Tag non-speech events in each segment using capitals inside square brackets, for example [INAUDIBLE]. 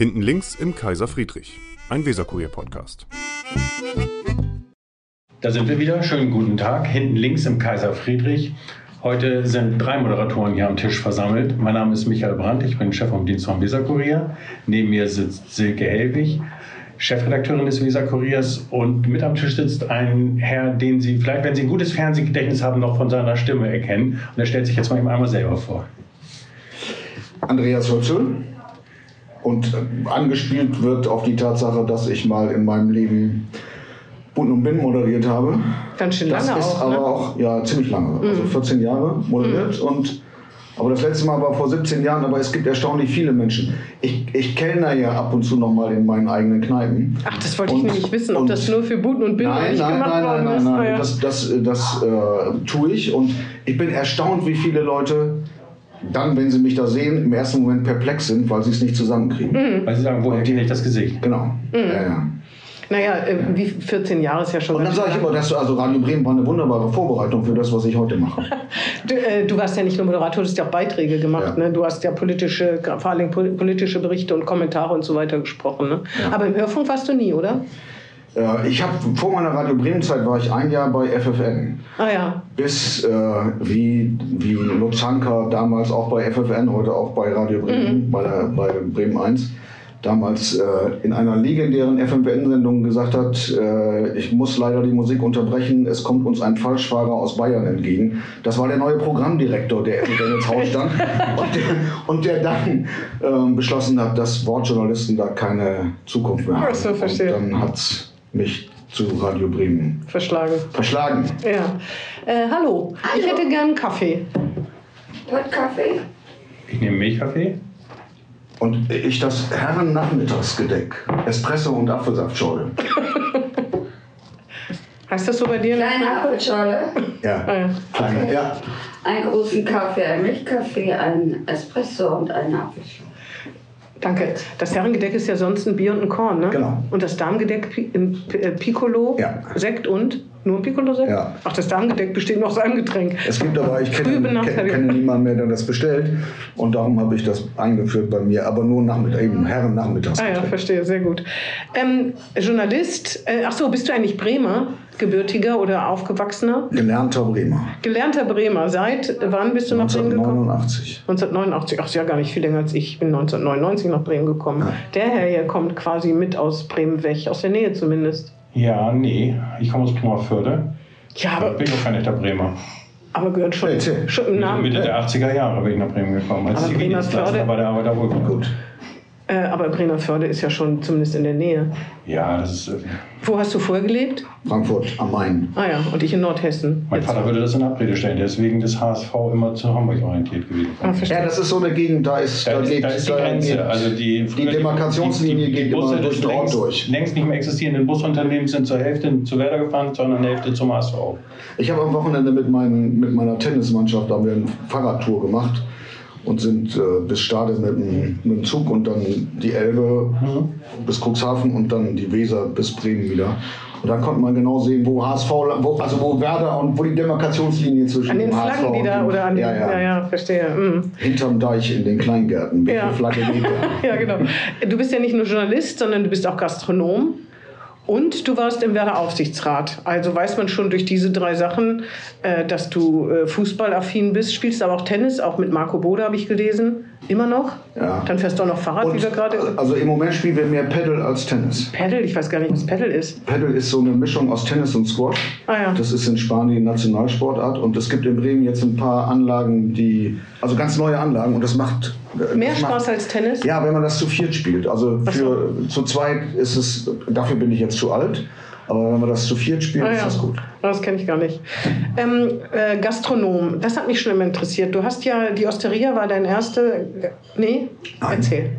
Hinten links im Kaiser Friedrich, ein Weserkurier-Podcast. Da sind wir wieder. Schönen guten Tag. Hinten links im Kaiser Friedrich. Heute sind drei Moderatoren hier am Tisch versammelt. Mein Name ist Michael Brandt, ich bin Chef vom Dienst vom Weserkurier. Neben mir sitzt Silke Helwig, Chefredakteurin des Weserkuriers. Und mit am Tisch sitzt ein Herr, den Sie vielleicht, wenn Sie ein gutes Fernsehgedächtnis haben, noch von seiner Stimme erkennen. Und er stellt sich jetzt mal eben einmal selber vor. Andreas Hützel. Und angespielt wird auf die Tatsache, dass ich mal in meinem Leben Bund und Bin moderiert habe. Ganz schön das lange ist auch, aber ne? auch, ja, ziemlich lange. Also 14 Jahre moderiert und aber das letzte Mal war vor 17 Jahren, aber es gibt erstaunlich viele Menschen. Ich, ich kellner ja ab und zu noch mal in meinen eigenen Kneipen. Ach, das wollte ich Und- nämlich wissen, ob das nur für Buten und Binden Nein, nein, gemacht nein, nein, nein, ist. nein. Naja. Das, das, das äh, tue ich und ich bin erstaunt, wie viele Leute dann, wenn sie mich da sehen, im ersten Moment perplex sind, weil sie es nicht zusammenkriegen. Mhm. Weil Sie sagen, woher kenne ich das Gesicht? Genau. Ja, ja. Naja, äh, wie 14 Jahre ist ja schon Und dann sage ich immer, dass also Radio Bremen war eine wunderbare Vorbereitung für das, was ich heute mache. [LAUGHS] Du, äh, du warst ja nicht nur Moderator, du hast ja auch Beiträge gemacht. Ja. Ne? Du hast ja politische, vor allem pol- politische Berichte und Kommentare und so weiter gesprochen. Ne? Aber im Hörfunk warst du nie, oder? Äh, ich habe vor meiner Radio Bremen Zeit war ich ein Jahr bei FFN. Ah ja. Bis äh, wie, wie Lutz Hanker damals auch bei FFN, heute auch bei Radio Bremen, bei, der, bei Bremen 1, damals äh, in einer legendären FFN-Sendung gesagt hat, äh, ich muss leider die Musik unterbrechen, es kommt uns ein Falschfahrer aus Bayern entgegen. Das war der neue Programmdirektor, der FFN ins Haus stand und der, und der dann ähm, beschlossen hat, dass Wortjournalisten da keine Zukunft mehr haben. Ach so, verstehe. Und dann hat mich zu Radio Bremen Verschlagen. verschlagen. Ja. Äh, hallo. ich hätte gern einen Kaffee. Hot Kaffee? Ich nehme Milchkaffee. Und ich das Herren-Nachmittagsgedeck. Espresso und Apfelsaftschorle. [LAUGHS] Heißt das so bei dir? Kleine? Apfelschorle, Ja, Ah, ja. kleine. Ja. einen großen Kaffee, einen Milchkaffee, einen Espresso und eine Apfelschorle. Danke. Das Herrengedeck ist ja sonst ein Bier und ein Korn, ne? Genau. Und das Darmgedeck äh, Piccolo, Ja. Sekt und nur ein Piccolo-Sekt? Ja. Ach, das Darmgedeck besteht noch aus einem Getränk. Es gibt aber, ich kenne, [LAUGHS] kenne, kenne niemanden mehr, der das bestellt. Und darum habe ich das eingeführt bei mir. Aber nur Nachmittag, eben Ah ja, verstehe, sehr gut. Ähm, Journalist, äh, ach so, bist du eigentlich Bremer, gebürtiger oder aufgewachsener? Gelernter Bremer. Gelernter Bremer. Seit wann bist du nach Bremen gekommen? 1989. 1989, ach ist ja gar nicht viel länger als ich. Ich bin 1999 nach Bremen gekommen. Der Herr hier kommt quasi mit aus Bremen weg, aus der Nähe zumindest. Ja, nee, ich komme aus Bremerförde. Ja, Aber bin doch kein echter Bremer. aber gehört schon, schon im Namen. Mitte der 80er Jahre bin ich nach Bremen gekommen. Als Aber Zivildienstleister bei der Arbeiterwohlfahrt. Gut. Äh, aber Bremerförde ist ja schon zumindest in der Nähe. Ja, das ist. äh, Wo hast du vorher gelebt? Frankfurt am Main. Ah ja, und ich in Nordhessen. Mein Jetzt. Vater würde das in Abrede stellen. Der ist wegen des HSV immer zu Hamburg orientiert gewesen. Ah. Ja, das ist so eine Gegend, da ist, Da da ist, lebt, da ist die da Grenze. geht- Also die, die Demarkationslinie geht immer durch den Ort längst, durch. längst nicht mehr existierenden Busunternehmens sind zur Hälfte zu Werder gefahren, sondern Hälfte zum HSV. Ich habe am Wochenende mit, meinen, mit meiner Tennismannschaft haben wir eine Fahrradtour gemacht und sind äh, bis Stade mit dem, mit dem Zug und dann die Elbe bis Cuxhaven und dann die Weser bis Bremen wieder. Und dann konnte man genau sehen, wo HSV, wo, also wo Werder und wo die Demarkationslinie zwischen An den dem HSV Flaggen, die da, oder an den, ja, ja, ja, ja, verstehe. Mm. hinterm Deich in den Kleingärten. Welche Ja. Flagge [LAUGHS] geht da? Ja, genau. Du bist ja nicht nur Journalist, sondern du bist auch Gastronom. Und du warst im Werder Aufsichtsrat. Also weiß man schon durch diese drei Sachen, äh, dass du äh, fußballaffin bist. Spielst aber auch Tennis, auch mit Marco Bode habe ich gelesen. Immer noch? Ja. Dann fährst du auch noch Fahrrad, wie Und, wir gerade. also im Moment spielen wir mehr Paddle als Tennis. Paddle, ich weiß gar nicht, was Paddle ist. Paddle ist so eine Mischung aus Tennis und Squash. Ah ja. Das ist in Spanien Nationalsportart und es gibt in Bremen jetzt ein paar Anlagen, die, also ganz neue Anlagen und das macht Mehr das Spaß macht, als Tennis? Ja, wenn man das zu viert spielt. Also für zu zweit ist es, dafür bin ich jetzt zu alt, aber wenn man das zu viert spielt, Ah, ist ja. das gut. Das kenne ich gar nicht. Ähm, äh, Gastronom, das hat mich schon immer interessiert. Du hast ja, die Osteria war dein erste. Nee? Nein. Erzähl.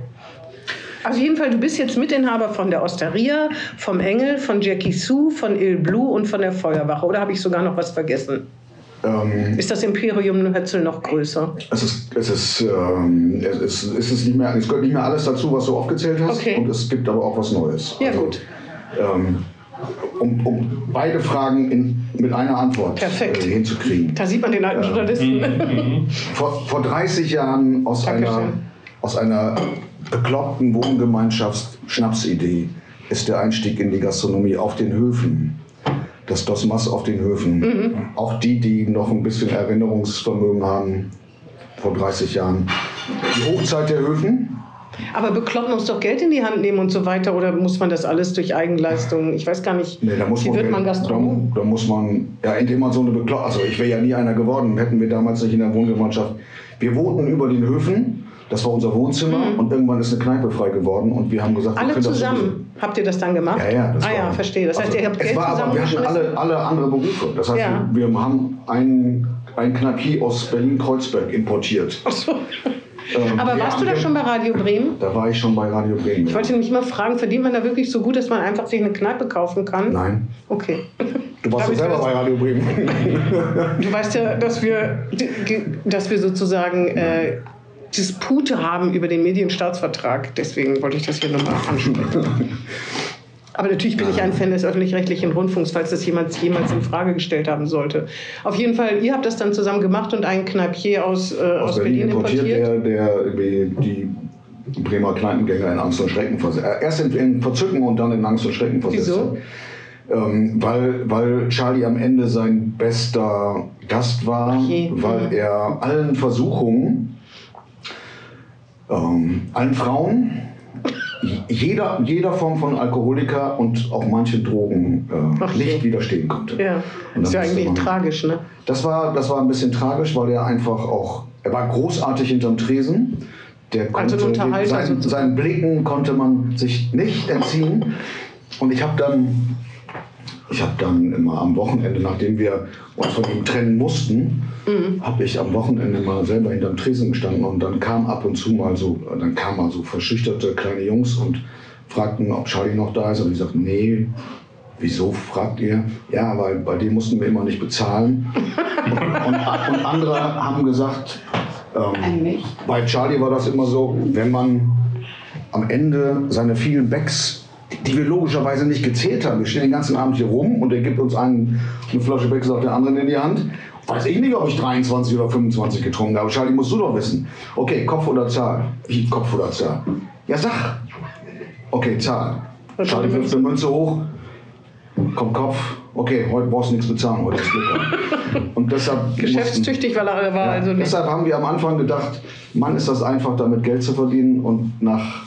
Also jedenfalls, du bist jetzt Mitinhaber von der Osteria, vom Engel, von Jackie Sue, von Il Blue und von der Feuerwache. Oder habe ich sogar noch was vergessen? Ähm, Ist das Imperium Hötzel noch größer? es ist, es ist, ähm, es ist, es ist nicht mehr, es gehört nicht mehr alles dazu, was du aufgezählt hast. Okay. Und es gibt aber auch was Neues. Ja, Also, gut. Ähm, um, um beide Fragen in, mit einer Antwort Perfekt. Äh, hinzukriegen. Da sieht man den alten Journalisten. Vor, vor 30 Jahren aus Dankeschön. einer aus einer bekloppten Wohngemeinschafts-Schnapsidee ist der Einstieg in die Gastronomie auf den Höfen. Das Dosmas auf den Höfen. Auch die, die noch ein bisschen Erinnerungsvermögen haben, vor 30 Jahren. Die Hochzeit der Höfen. Aber bekloppen muss doch Geld in die Hand nehmen und so weiter oder muss man das alles durch Eigenleistung? Ich weiß gar nicht. Nee, da muss Wie man, wird man Gastronom? Da, da muss man, ja, indem man so eine Bekloppung, also ich wäre ja nie einer geworden, hätten wir damals nicht in der Wohngemeinschaft. Wir wohnten über den Höfen, das war unser Wohnzimmer und irgendwann ist eine Kneipe frei geworden und wir haben gesagt, Mhm. Alle zusammen. Habt ihr das dann gemacht? Ja, ja, das ah ja, war, verstehe. Das heißt, also, ihr habt es Geld war aber, wir hatten alle, alle andere Berufe. Das heißt, Ja. wir, wir haben einen, einen Kneipier aus Berlin-Kreuzberg importiert. Ach so. Ähm, Aber warst du da schon bei Radio Bremen? Da war ich schon bei Radio Bremen. Ich wollte nämlich mal fragen, verdient man da wirklich so gut, dass man einfach sich eine Kneipe kaufen kann? Nein. Okay. Du warst ja selber bei Radio Bremen. Du weißt ja, dass wir, dass wir sozusagen äh, Dispute haben über den Medienstaatsvertrag. Deswegen wollte ich das hier nochmal ansprechen. [LAUGHS] Aber natürlich bin ich ein Fan des öffentlich-rechtlichen Rundfunks, falls das jemand jemals in Frage gestellt haben sollte. Auf jeden Fall, ihr habt das dann zusammen gemacht und einen Kneipier aus, äh, aus, Berlin, importiert. der, der irgendwie die Bremer Kneipengänger in Angst und Schrecken versetzt. Äh, erst in, in Verzücken und dann in Angst und Schrecken versetzt. Wieso? Ähm, weil, weil Charlie am Ende sein bester Gast war, je. weil Mhm. er allen Versuchungen, ähm, allen Frauen, jeder, jeder Form von Alkoholiker und auch manchen Drogen äh, je. nicht widerstehen konnte. Ja, ist ja eigentlich man- tragisch, ne? das war, das war ein bisschen tragisch, weil er einfach auch, er war großartig hinterm Tresen. Der Also ein Unterhalter sein, sozusagen. seinen Blicken konnte man sich nicht entziehen. Und ich habe dann, ich habe dann immer am Wochenende, nachdem wir uns von ihm trennen mussten, Mhm. habe ich am Wochenende mal selber hinterm Tresen gestanden und dann kam ab und zu mal so, dann kamen mal so verschüchterte kleine Jungs und fragten, ob Charlie noch da ist. Und ich sagte, nee, Wieso, fragt ihr? Ja, weil bei dem mussten wir immer nicht bezahlen. Und, [LAUGHS] und, und andere haben gesagt, ähm, bei Charlie war das immer so, wenn man am Ende seine vielen Becks, die wir logischerweise nicht gezählt haben, wir stehen den ganzen Abend hier rum und er gibt uns einen, eine Flasche Becks auf der anderen in die Hand. Weiß ich nicht, ob ich 23 oder 25 getrunken habe. Charlie, musst du doch wissen. Okay, Kopf oder Zahl? Wie Kopf oder Zahl? Ja, sag. Okay, Zahl. Charlie wirft eine Münze hoch. Kommt Kopf. Okay, heute brauchst du nichts bezahlen, heute ist Glück. Und deshalb Geschäftstüchtig weil er war ja, also nicht. deshalb haben wir am Anfang gedacht, Mann, ist das einfach, damit Geld zu verdienen. Und nach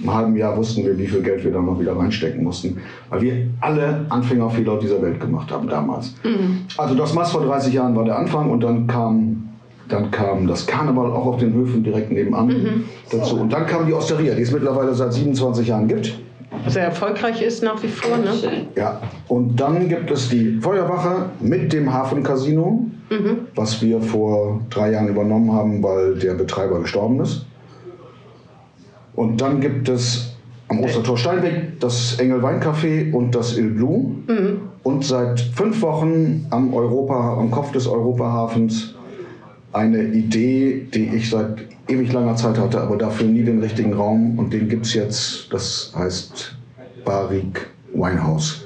einem halben Jahr wussten wir, wie viel Geld wir da noch wieder reinstecken mussten. Weil wir alle Anfängerfehler dieser Welt gemacht haben damals. Also das Maß vor 30 Jahren war der Anfang und dann kam, dann kam das Karneval auch auf den Höfen direkt nebenan dazu. Und dann kam die Osteria, die es mittlerweile seit 27 Jahren gibt. Sehr erfolgreich ist nach wie vor, ne? Ja, und dann gibt es die Feuerwache mit dem Hafencasino, was wir vor drei Jahren übernommen haben, weil der Betreiber gestorben ist. Und dann gibt es am Ostertor Steinweg das Engel Weincafé und das Il Blue. Und seit fünf Wochen am, Europa, am Kopf des Europahafens eine Idee, die ich seit ewig langer Zeit hatte, aber dafür nie den richtigen Raum. Und den gibt es jetzt, das heißt Barik Winehouse.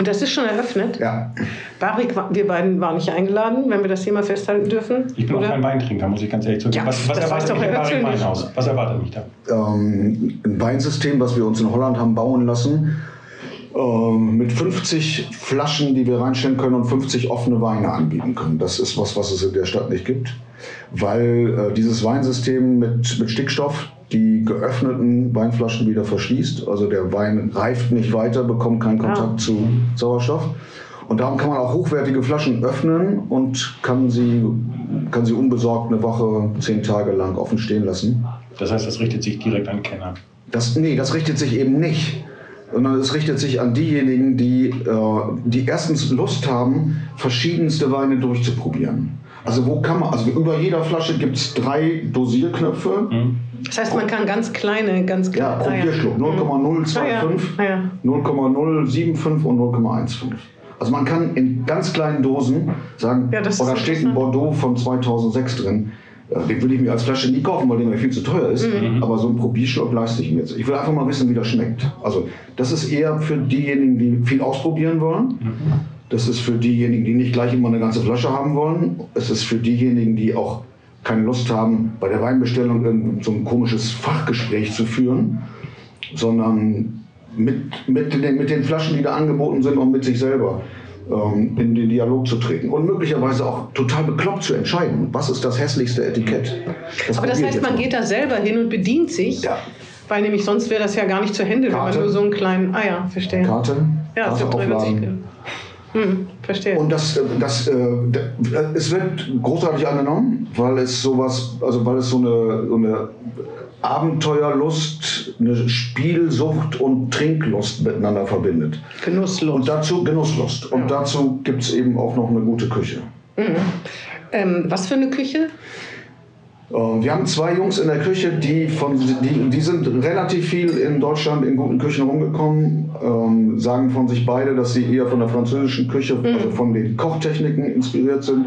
Und das ist schon eröffnet. Ja, Barik, wir beiden waren nicht eingeladen, wenn wir das hier mal festhalten dürfen. Ich bin auch oder? kein Weintrinker, muss ich ganz ehrlich zugeben. Ja, was was erwartet mich. Weinhaus? Was erwartet mich da? ähm, ein Weinsystem, was wir uns in Holland haben bauen lassen, ähm, mit 50 Flaschen, die wir reinstellen können und 50 offene Weine anbieten können. Das ist was, was es in der Stadt nicht gibt, weil äh, dieses Weinsystem mit, mit Stickstoff die geöffneten Weinflaschen wieder verschließt. Also der Wein reift nicht weiter, bekommt keinen Kontakt Ah. zu Sauerstoff. Und darum kann man auch hochwertige Flaschen öffnen und kann sie, kann sie unbesorgt eine Woche, zehn Tage lang offen stehen lassen. Das heißt, das richtet sich direkt an Kenner. Das, nee, das richtet sich eben nicht. Sondern es richtet sich an diejenigen, die, äh, die erstens Lust haben, verschiedenste Weine durchzuprobieren. Also wo kann man, also über jeder Flasche gibt es drei Dosierknöpfe. Das heißt, man kann ganz kleine, ganz Ja, kleine. Probierschluck 0,025, Ah, ja. Ja. 0,075 und 0,15. Also man kann in ganz kleinen Dosen sagen, Ja, das ist oh, da steht ein interessant. Bordeaux von 2006 drin. Ja, Den würde ich mir als Flasche nie kaufen, weil der mir viel zu teuer ist. Mhm. Aber so einen Probierschluck leiste ich mir jetzt. Ich will einfach mal wissen, wie das schmeckt. Also das ist eher für diejenigen, die viel ausprobieren wollen. Das ist für diejenigen, die nicht gleich immer eine ganze Flasche haben wollen. Es ist für diejenigen, die auch keine Lust haben, bei der Weinbestellung so ein komisches Fachgespräch zu führen, sondern mit, mit, den, mit den Flaschen, die da angeboten sind und mit sich selber ähm, in den Dialog zu treten und möglicherweise auch total bekloppt zu entscheiden, was ist das hässlichste Etikett. Aber das heißt, man geht da selber hin und bedient sich, Ja. weil nämlich sonst wäre das ja gar nicht zu handeln, wenn man nur so einen kleinen, ah ja, verstehe. Karte, Ja, Karte für 73 aufladen. Hm, verstehe. Und das, äh, das, äh, d- es wird großartig angenommen, weil es sowas, also weil es so eine, so eine Abenteuerlust, eine Spielsucht und Trinklust miteinander verbindet. Genusslos. Und dazu Genusslust. Und dazu gibt es eben auch noch eine gute Küche. Ähm, was für eine Küche? Äh, Wir haben zwei Jungs in der Küche, die, von, die, die sind relativ viel in Deutschland in guten Küchen rumgekommen, ähm, sagen von sich beide, dass sie eher von der französischen Küche, also von den Kochtechniken inspiriert sind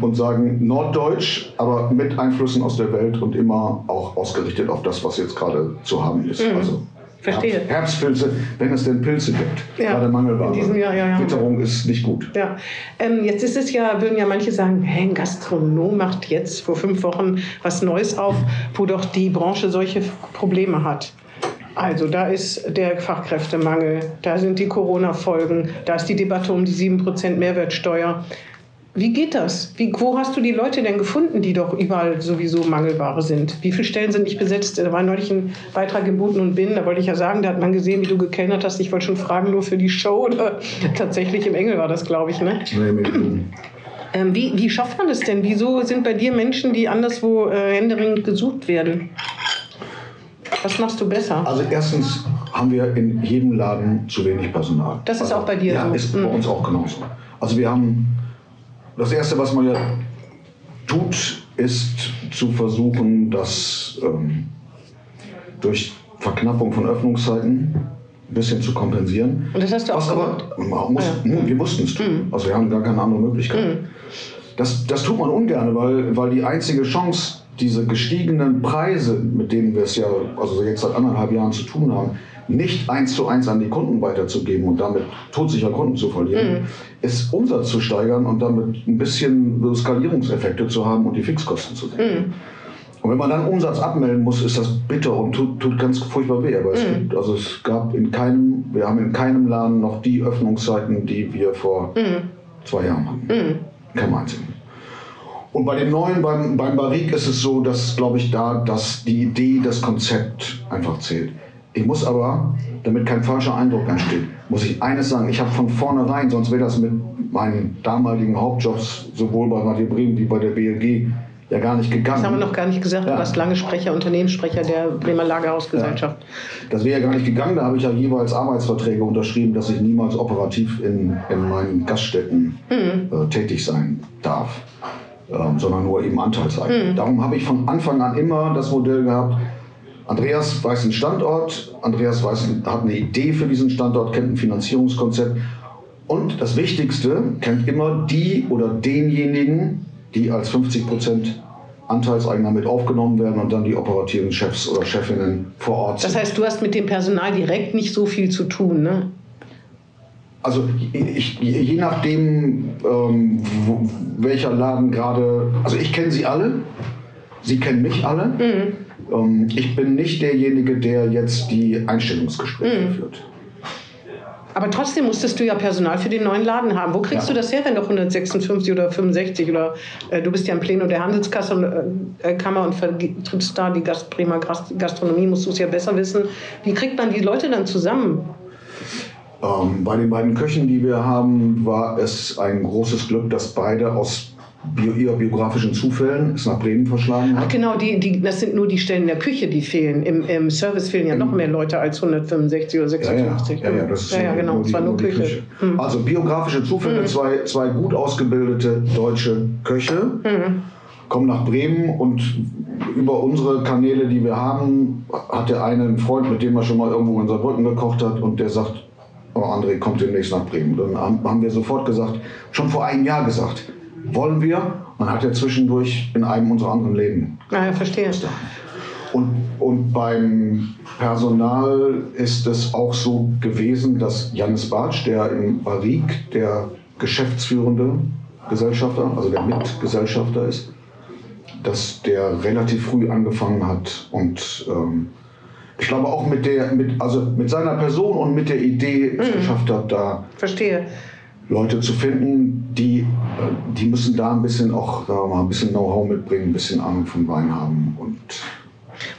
und sagen Norddeutsch, aber mit Einflüssen aus der Welt und immer auch ausgerichtet auf das, was jetzt gerade zu haben ist. Also Verstehe. Herbst- Herbstpilze, wenn es denn Pilze gibt. Ja, Gerade Mangelware. in diesem Jahr, ja, ja. Witterung ist nicht gut. Ja, ähm, jetzt ist es ja, würden ja manche sagen, hey, ein Gastronom macht jetzt vor fünf Wochen was Neues auf, wo doch die Branche solche Probleme hat. Also da ist der Fachkräftemangel, da sind die Corona-Folgen, da ist die Debatte um die 7% Mehrwertsteuer. Wie geht das? Wie, wo hast du die Leute denn gefunden, die doch überall sowieso Mangelware sind? Wie viele Stellen sind nicht besetzt? Da war neulich ein Beitrag im Buten und Binnen, da wollte ich ja sagen, da hat man gesehen, wie du gekellnert hast. Ich wollte schon fragen, nur für die Show oder [LAUGHS] tatsächlich im Engel war das, glaube ich, ne? Nee, Ähm, wie, wie schafft man das denn? Wieso sind bei dir Menschen, die anderswo äh, händeringend gesucht werden? Was machst du besser? Also erstens haben wir in jedem Laden zu wenig Personal. Das ist also, auch bei dir ja, so. ist Mhm. bei uns auch genauso. Also wir haben, das Erste, was man ja tut, ist zu versuchen, das ähm, durch Verknappung von Öffnungszeiten ein bisschen zu kompensieren. Und das hast du auch Was aber, gemacht? man muss, hm, wir mussten es tun. Also wir haben gar keine andere Möglichkeit. Das, das tut man ungern, weil, weil die einzige Chance, diese gestiegenen Preise, mit denen wir es ja also jetzt seit anderthalb Jahren zu tun haben, nicht eins zu eins an die Kunden weiterzugeben und damit todsicher Kunden zu verlieren, ist Umsatz zu steigern und damit ein bisschen so Skalierungseffekte zu haben und die Fixkosten zu senken. Und wenn man dann Umsatz abmelden muss, ist das bitter und tut, tut ganz furchtbar weh. Aber es, gibt, also es gab in keinem, wir haben in keinem Laden noch die Öffnungszeiten, die wir vor zwei Jahren hatten. Keinem einzigen. Und bei dem neuen, beim, beim Barrique ist es so, dass, glaube ich, da dass die Idee, das Konzept einfach zählt. Ich muss aber, damit kein falscher Eindruck entsteht, muss ich eines sagen. Ich habe von vornherein, sonst wäre das mit meinen damaligen Hauptjobs sowohl bei Radio Bremen wie bei der BLG ja gar nicht gegangen. Das haben wir noch gar nicht gesagt. Ja. Du warst lange Sprecher, Unternehmenssprecher der Bremer Lagerhausgesellschaft. Das wäre ja gar nicht gegangen. Da habe ich ja jeweils Arbeitsverträge unterschrieben, dass ich niemals operativ in, in meinen Gaststätten äh, tätig sein darf, ähm, sondern nur eben Anteilseigner. Darum habe ich von Anfang an immer das Modell gehabt, Andreas weiß einen Standort, Andreas weiß, hat eine Idee für diesen Standort, kennt ein Finanzierungskonzept und das Wichtigste, kennt immer die oder denjenigen, die als 50% Anteilseigner mit aufgenommen werden und dann die operativen Chefs oder Chefinnen vor Ort Das sind. heißt, du hast mit dem Personal direkt nicht so viel zu tun, ne? Also ich, je nachdem, ähm, wo, welcher Laden gerade, also ich kenne sie alle, sie kennen mich alle. Ähm, ich bin nicht derjenige, der jetzt die Einstellungsgespräche führt. Aber trotzdem musstest du ja Personal für den neuen Laden haben. Wo kriegst Ja. du das her, wenn doch 156 oder 65 oder äh, du bist ja im Plenum der Handelskasse und, äh, Kammer und vertrittst da die Gast, Bremer Gast- Gastronomie, musst du es ja besser wissen. Wie kriegt man die Leute dann zusammen? Ähm, bei den beiden Köchen, die wir haben, war es ein großes Glück, dass beide aus bio, eher biografischen Zufällen es nach Bremen verschlagen Ach haben. genau, die, die, das sind nur die Stellen der Küche, die fehlen. Im, im Service fehlen ja noch mehr Leute als 165 oder Ja, ja, 56. ja, ja, das ist ja, ja, genau, nur die- war nur nur die Küche. Hm. Also biografische Zufälle, zwei, zwei gut ausgebildete deutsche Köche Hm. kommen nach Bremen und über unsere Kanäle, die wir haben, hat der eine einen Freund, mit dem er schon mal irgendwo in Saarbrücken gekocht hat und der sagt, oh André, kommt demnächst nach Bremen. Dann haben wir sofort gesagt, schon vor einem Jahr gesagt, wollen wir? Und dann hat er zwischendurch in einem unserer anderen Läden Ah, ja, verstehe. und, und beim Personal ist es auch so gewesen, dass Janis Bartsch, der im Barrique der geschäftsführende Gesellschafter, also der Mitgesellschafter ist, dass der relativ früh angefangen hat und ähm, ich glaube auch mit der, mit, also mit seiner Person und mit der Idee es geschafft hat, da Verstehe. Leute zu finden, die, äh, die müssen da ein bisschen auch sagen wir mal, ein bisschen Know-how mitbringen, ein bisschen Ahnung vom Wein haben und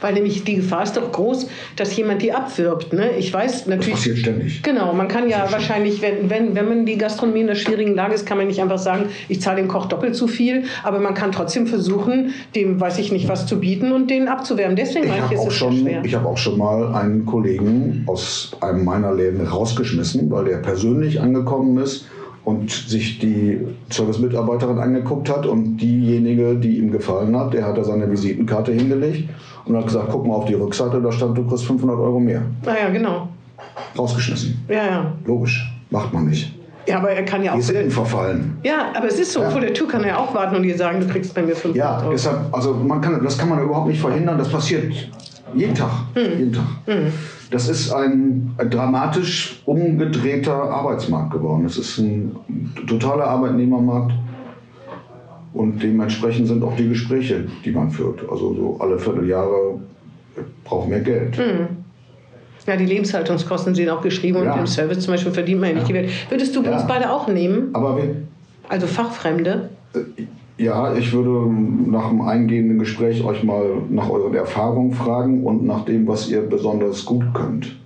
Weil nämlich die Gefahr ist doch groß, dass jemand die abwirbt. Ne? Ich weiß das natürlich. passiert ständig. Genau, man kann ja wahrscheinlich, wenn, wenn, wenn man die Gastronomie in einer schwierigen Lage ist, kann man nicht einfach sagen, ich zahle dem Koch doppelt so viel, aber man kann trotzdem versuchen, dem weiß ich nicht was zu bieten und den abzuwerben. Deswegen Ich meine ich, habe ist auch, es schon- schwer. ich hab auch schon mal einen Kollegen aus einem meiner Läden rausgeschmissen, weil der persönlich angekommen ist und sich die Service-Mitarbeiterin angeguckt hat und diejenige, die ihm gefallen hat, der hat da seine Visitenkarte hingelegt und hat gesagt, guck mal auf die Rückseite, da stand, du kriegst 500 Euro mehr. Naja, genau. Rausgeschmissen. Ja, ja. Logisch. Macht man nicht. Ja, aber er kann ja auch. Die sind verfallen. Ja, aber es ist so, Ja. vor der Tür kann er auch warten und dir sagen, du kriegst bei mir 500 Ja, Euro. deshalb, also man kann, das kann man überhaupt nicht verhindern. Das passiert jeden Tag. Jeden Tag. Das ist ein, dramatisch umgedrehter Arbeitsmarkt geworden. Es ist ein totaler Arbeitnehmermarkt. Und dementsprechend sind auch die Gespräche, die man führt. Also so alle Vierteljahre braucht mehr Geld. Ja, die Lebenshaltungskosten sind auch geschrieben Ja. und im Service zum Beispiel verdient man ja nicht die Welt. Würdest du Ja. uns beide auch nehmen? Aber wir, Also Fachfremde? Ja, ich würde nach dem eingehenden Gespräch euch mal nach euren Erfahrungen fragen und nach dem, was ihr besonders gut könnt.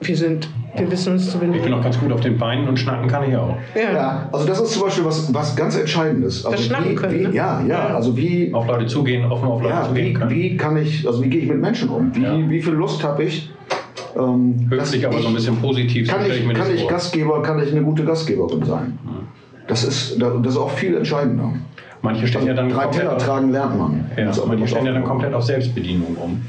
Wir sind, wir wissen uns zu Ich bin benehmen. noch ganz gut auf den Beinen und schnacken kann ich auch. Ja. Ja, also das ist zum Beispiel was, was ganz Entscheidendes. Also Das Schnacken wie, können, wie, ne? Ja, ja, Ja. also wie, Auf Leute zugehen, offen auf Leute ja, zugehen wie, können. wie kann ich, also wie gehe ich mit Menschen um? Wie, Ja. wie viel Lust habe ich? Ähm, dass Höflich, aber so ein ich- bisschen positiv. Kann stell ich, mir kann das ich. Gastgeber, kann ich eine gute Gastgeberin sein? Das ist, das ist auch viel entscheidender. Manche stellen ja dann Drei Teller auf, tragen lernt man. ja, auch manche was stellen ja dann komplett auf Selbstbedienung um.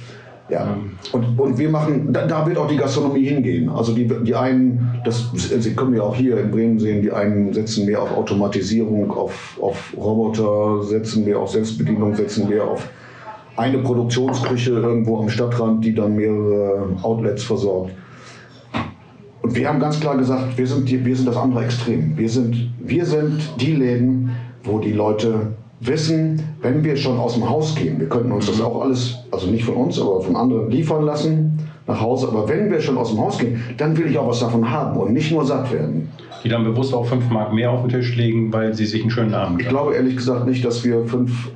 Ja. Und, und wir machen, da, da wird auch die Gastronomie hingehen. Also die, die einen, das Sie können wir auch hier in Bremen sehen, die einen setzen mehr auf Automatisierung, auf, auf Roboter, setzen mehr auf Selbstbedienung, setzen mehr auf eine Produktionsküche irgendwo am Stadtrand, die dann mehrere Outlets versorgt. Und wir haben ganz klar gesagt, wir sind, die, wir sind das andere Extrem. Wir sind, wir sind die Läden, wo die Leute wissen, wenn wir schon aus dem Haus gehen, wir könnten uns das auch alles, also nicht von uns, aber von anderen liefern lassen nach Hause. Aber wenn wir schon aus dem Haus gehen, dann will ich auch was davon haben und nicht nur satt werden. Die dann bewusst auch 5 Mark mehr auf den Tisch legen, weil sie sich einen schönen Abend Ich glaube ehrlich gesagt nicht, dass wir 5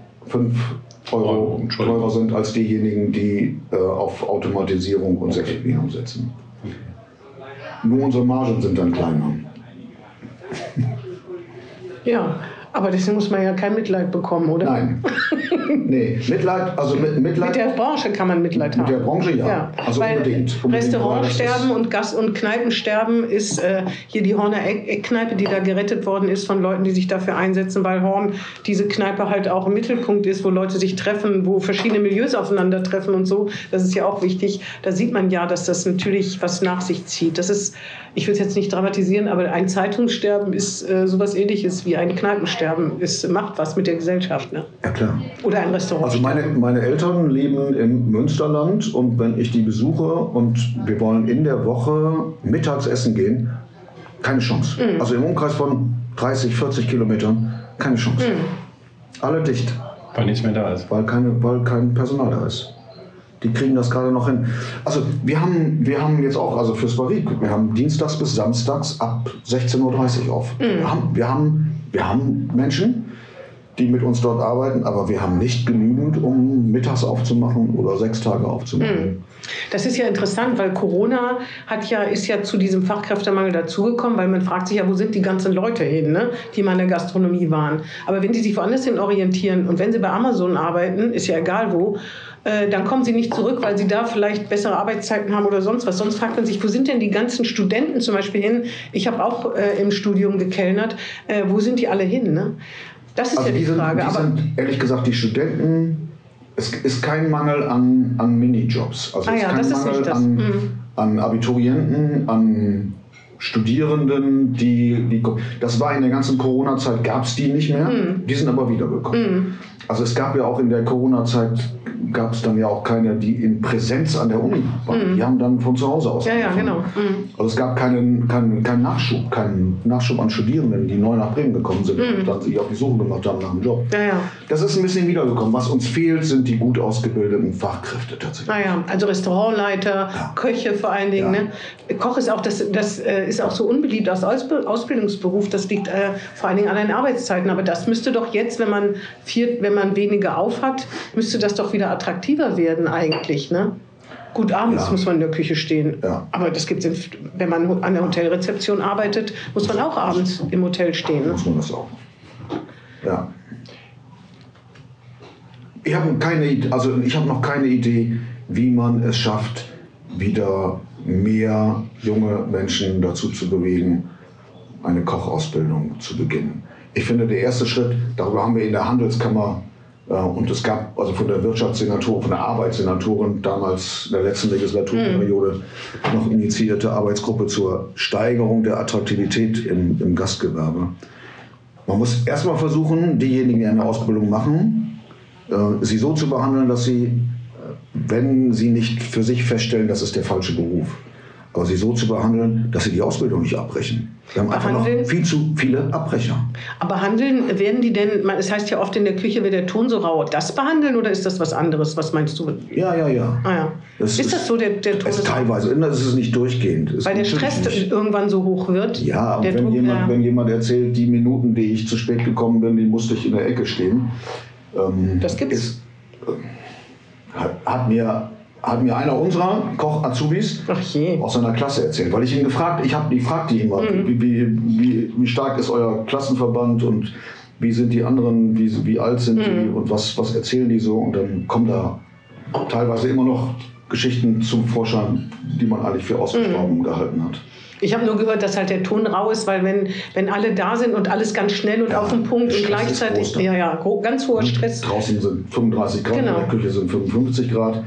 Euro Euro, Entschuldigung. teurer sind als diejenigen, die äh, auf Automatisierung und Selbstbedienung setzen. Nur unsere Margen sind dann kleiner. Ja, aber deswegen muss man ja kein Mitleid bekommen, oder? Nein. [LAUGHS] nee, Mitleid, also mit, Mitleid. Mit der Branche kann man Mitleid Mit haben. der Branche ja. Also weil unbedingt, unbedingt, Restaurantsterben und Gas- und Kneipensterben ist äh, hier die Horner Eck- Eckkneipe, die da gerettet worden ist von Leuten, die sich dafür einsetzen, weil Horn diese Kneipe halt auch im Mittelpunkt ist, wo Leute sich treffen, wo verschiedene Milieus aufeinandertreffen und so. Das ist ja auch wichtig. Da sieht man ja, dass das natürlich was nach sich zieht. Das ist, ich will es jetzt nicht dramatisieren, aber ein Zeitungssterben ist äh, sowas ähnliches wie ein Kneipensterben. Es macht was mit der Gesellschaft. Ne? Ja, klar. Oder ein Restaurant. Also meine, meine Eltern leben im Münsterland und wenn ich die besuche und wir wollen in der Woche mittags essen gehen, keine Chance. Mhm. Also im Umkreis von 30, 40 Kilometern, keine Chance. Mhm. Alle dicht, weil nichts mehr da ist. weil, keine, weil kein Personal da ist. Die kriegen das gerade noch hin. Also wir haben, wir haben jetzt auch, also fürs Barrique, wir haben dienstags bis samstags ab 16.30 Uhr auf. Mhm. Wir, haben, wir, haben, wir haben Menschen, die mit uns dort arbeiten, aber wir haben nicht genügend, um mittags aufzumachen oder sechs Tage aufzumachen. Das ist ja interessant, weil Corona hat ja, ist ja zu diesem Fachkräftemangel dazugekommen, weil man fragt sich ja, wo sind die ganzen Leute hin, ne, die mal in der Gastronomie waren. Aber wenn sie sich woanders hin orientieren und wenn sie bei Amazon arbeiten, ist ja egal wo, äh, dann kommen sie nicht zurück, weil sie da vielleicht bessere Arbeitszeiten haben oder sonst was. Sonst fragt man sich, wo sind denn die ganzen Studenten zum Beispiel hin? Ich habe auch äh, im Studium gekellnert. Äh, wo sind die alle hin? Ne? Das ist Also ja die, die sind, Frage. die Aber sind, ehrlich gesagt, die Studenten, es ist kein Mangel an, an Minijobs. Also Ah es ja, ist kein das ist Mangel nicht das. an, Mhm. an Abiturienten, an Studierenden, die, die das war in der ganzen Corona-Zeit, gab es die nicht mehr, Mhm. die sind aber wiedergekommen. Also es gab ja auch in der Corona-Zeit gab es dann ja auch keine, die in Präsenz an der Uni waren. Die haben dann von zu Hause aus. Mhm. Ja, ja, genau. Mhm. Also es gab keinen, keinen, keinen Nachschub, keinen Nachschub an Studierenden, die neu nach Bremen gekommen sind und dann sich auf die Suche gemacht haben nach einem Job. Mhm. Ja, ja. Das ist ein bisschen wiedergekommen. Was uns fehlt, sind die gut ausgebildeten Fachkräfte tatsächlich. Naja, also Restaurantleiter, Köche vor allen Dingen. Ja. Ne? Koch ist auch, das, das äh, ist auch so unbeliebt als Ausb- Ausbildungsberuf. Das liegt äh, vor allen Dingen an den Arbeitszeiten. Aber das müsste doch jetzt, wenn man, vier, wenn man weniger auf hat, müsste das doch wieder attraktiver werden eigentlich. Ne? Gut, abends Ja. muss man in der Küche stehen. Ja. Aber das gibt's in, wenn man an der Hotelrezeption arbeitet, muss man auch abends im Hotel stehen. Ne? muss man das auch. Ja. Ich habe keine, also ich habe noch keine Idee, wie man es schafft, wieder mehr junge Menschen dazu zu bewegen, eine Kochausbildung zu beginnen. Ich finde, der erste Schritt, darüber haben wir in der Handelskammer und es gab also von der Wirtschaftssenatorin, von der Arbeitssenatorin damals in der letzten Legislaturperiode noch initiierte Arbeitsgruppe zur Steigerung der Attraktivität im, im Gastgewerbe. Man muss erstmal versuchen, diejenigen, die eine Ausbildung machen, äh, sie so zu behandeln, dass sie, äh, wenn sie nicht für sich feststellen, das ist der falsche Beruf, aber sie so zu behandeln, dass sie die Ausbildung nicht abbrechen. Wir haben einfach noch Behandeln? viel zu viele Abbrecher. Aber handeln, werden die denn, man- es heißt ja oft in der Küche wird der Ton so rau, das behandeln oder ist das was anderes? Was meinst du? Ja, ja, ja. Ah ja. Das ist, ist- das so, der, der Ton Es ist teilweise, das ist nicht durchgehend. Es Weil der Stress nicht. irgendwann so hoch wird. Ja, und der wenn Druck, jemand, ja. wenn jemand erzählt, die Minuten, die ich zu spät gekommen bin, die musste ich in der Ecke stehen. Ähm, Das gibt's. Ist, äh, hat, hat, mir, hat mir einer unserer Koch-Azubis aus seiner Klasse erzählt, weil ich ihn gefragt, ich habe, die fragte ihn mal, Mhm. wie, wie, wie, wie stark ist euer Klassenverband und wie sind die anderen, wie, wie alt sind Mhm. die und was, was erzählen die so und dann kommen da teilweise immer noch Geschichten zum Vorschein, die man eigentlich für Mhm. ausgestorben gehalten hat. Ich habe nur gehört, dass halt der Ton rau ist, weil wenn, wenn alle da sind und alles ganz schnell und Ja, auf den Punkt und gleichzeitig, groß dann. ja, ja, ganz hoher Stress. Draußen sind 35 Grad, Genau. Mhm. in der Küche sind 55 Grad.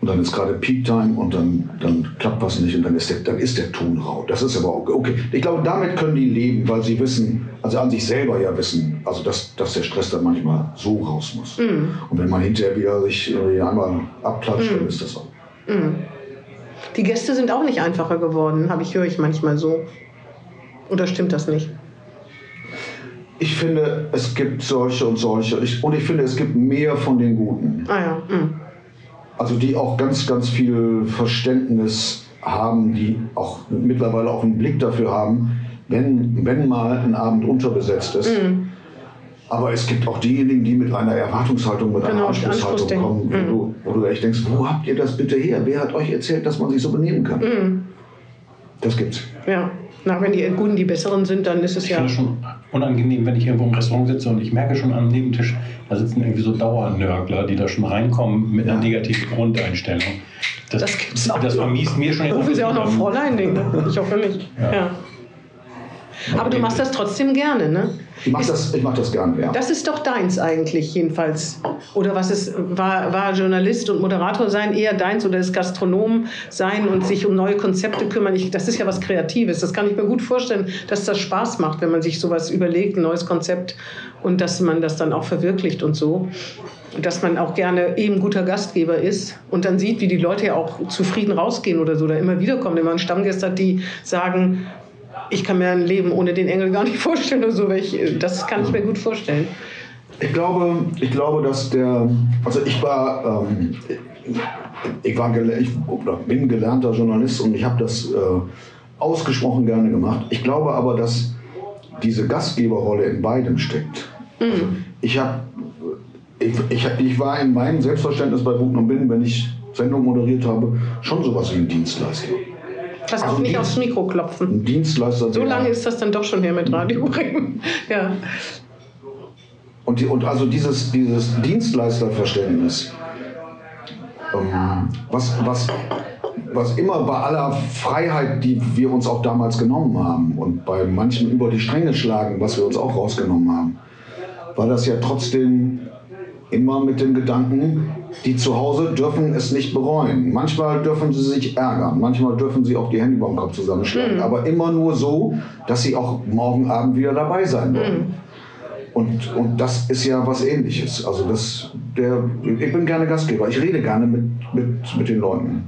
Und dann ist gerade Peak Time und dann, dann klappt was nicht und dann ist, der, dann ist der Ton rau. Das ist aber auch okay. Ich glaube, damit können die leben, weil sie wissen, also an sich selber ja wissen, also dass, dass der Stress dann manchmal so raus muss. Mhm. Und wenn man hinterher wieder sich äh, einmal abklatscht, dann ist das so. Die Gäste sind auch nicht einfacher geworden, habe ich höre ich manchmal so. Oder stimmt das nicht? Ich finde, es gibt solche und solche. Ich, und ich finde, es gibt mehr von den Guten. Ah ja. Also die auch ganz, ganz viel Verständnis haben, die auch mittlerweile auch einen Blick dafür haben, wenn, wenn mal ein Abend unterbesetzt ist. Mhm. Aber es gibt auch diejenigen, die mit einer Erwartungshaltung, mit Genau, einer Anspruchshaltung kommen, wo, du, wo du echt denkst, wo habt ihr das bitte her? Wer hat euch erzählt, dass man sich so benehmen kann? Mhm. Das gibt's. Ja. Na, wenn die Guten die Besseren sind, dann ist es Ich ja. finde schon unangenehm, wenn ich irgendwo im Restaurant sitze und ich merke schon am Nebentisch, da sitzen irgendwie so Dauernörgler, die da schon reinkommen mit einer Ja. negativen Grundeinstellung. Das, Das gibt's auch. das vermiest mir schon Rufen Sie auch noch Appetit. Fräulein, denke ich hoffe nicht. Ja. Ja. Aber du machst das trotzdem gerne, ne? Ich mache das, ich mach das gerne, ja. Das ist doch deins eigentlich, jedenfalls. Oder was ist, war, war Journalist und Moderator sein eher deins oder ist Gastronom sein und sich um neue Konzepte kümmern? Ich, das ist ja was Kreatives. Das kann ich mir gut vorstellen, dass das Spaß macht, wenn man sich sowas überlegt, ein neues Konzept und dass man das dann auch verwirklicht und so. Dass man auch gerne eben guter Gastgeber ist und dann sieht, wie die Leute ja auch zufrieden rausgehen oder so, oder immer wiederkommen. Wenn man Stammgäste hat, die sagen, ich kann mir ein Leben ohne den Engel gar nicht [LAUGHS] vorstellen oder so. weil ich- Das kann ich mir gut vorstellen. Ich glaube, ich glaube, dass der, also ich war, ähm, ich war, ich bin gelernter Journalist und ich habe das äh, ausgesprochen gerne gemacht. Ich glaube aber, dass diese Gastgeberrolle in beidem steckt. Also ich habe, ich, ich, ich war in meinem Selbstverständnis bei Guten und Binnen, wenn ich Sendung moderiert habe, schon sowas wie ein Dienstleister. Auf, Also nicht die- aufs Mikro klopfen. Dienstleister. So lange ist das dann doch schon her mit Radio Bremen. Ja. Und, die, und also dieses, dieses Dienstleisterverständnis, ähm, was, was, was immer bei aller Freiheit, die wir uns auch damals genommen haben und bei manchem über die Stränge schlagen, was wir uns auch rausgenommen haben, war das ja trotzdem immer mit dem Gedanken, die zu Hause dürfen es nicht bereuen. Manchmal dürfen sie sich ärgern, manchmal dürfen sie auch die Hände den Kopf zusammenschlagen, aber immer nur so, dass sie auch morgen Abend wieder dabei sein wollen. Und, und das ist ja was ähnliches. Also das, der, ich bin gerne Gastgeber. Ich rede gerne mit, mit, mit den Leuten.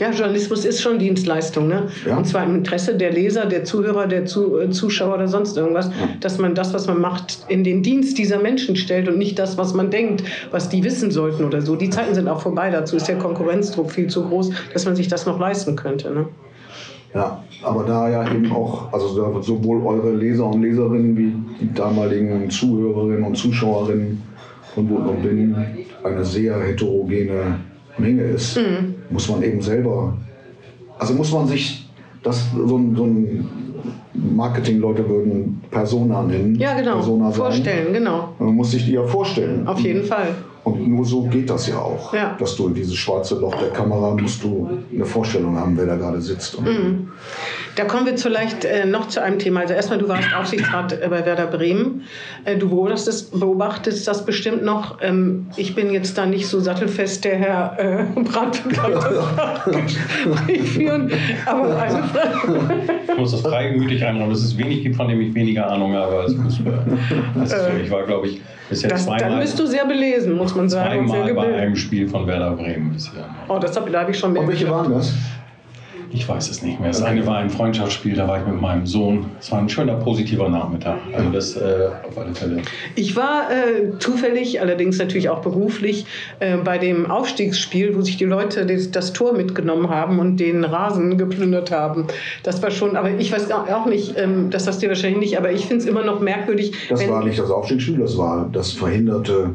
Ja, Journalismus ist schon Dienstleistung, ne? Ja. Und zwar im Interesse der Leser, der Zuhörer, der Zu äh, Zuschauer oder sonst irgendwas, dass man das, was man macht, in den Dienst dieser Menschen stellt und nicht das, was man denkt, was die wissen sollten oder so. Die Zeiten sind auch vorbei. Dazu ist der Konkurrenzdruck viel zu groß, dass man sich das noch leisten könnte. Ne? Ja, aber da ja eben auch, also sowohl eure Leser und Leserinnen wie die damaligen Zuhörerinnen und Zuschauerinnen von Bund und Binnen eine sehr heterogene Menge ist, Mhm. Muss man eben selber, also muss man sich das so ein, so ein Marketing-Leute würden Persona nennen. Ja, genau. Persona sein. Vorstellen, genau. Man muss sich die ja vorstellen. Auf jeden Fall. Und nur so geht das ja auch. Ja. Dass du in dieses schwarze Loch der Kamera musst du eine Vorstellung haben, wer da gerade sitzt. Und Mhm. Da kommen wir vielleicht äh, noch zu einem Thema. Also erstmal, du warst [LAUGHS] Aufsichtsrat äh, bei Werder Bremen. Äh, du beobachtest, beobachtest das bestimmt noch. Ähm, ich bin jetzt da nicht so sattelfest, der Herr äh, [LAUGHS] Brandt. [LAUGHS] Aber eine Frage. Ich muss das freimütig einräumen, dass es wenig gibt, von dem ich weniger Ahnung habe. als ist so. Ich war, glaube ich, bisher Das, dann zweimal, bist du sehr belesen, muss man sagen. Sehr zweimal bei einem Spiel von Werder Bremen bisher. Oh, das hab, da habe ich schon mehr. Und welche waren das? Ich weiß es nicht mehr. Das eine war ein Freundschaftsspiel, da war ich mit meinem Sohn. Es war ein schöner, positiver Nachmittag. Also das äh, auf alle Fälle. Ich war äh, zufällig, allerdings natürlich auch beruflich, äh, bei dem Aufstiegsspiel, wo sich die Leute das, das Tor mitgenommen haben und den Rasen geplündert haben. Das war schon, aber ich weiß auch auch nicht, ähm, das hast du wahrscheinlich nicht, aber ich finde es immer noch merkwürdig. Das wenn- war nicht das Aufstiegsspiel, das war das verhinderte.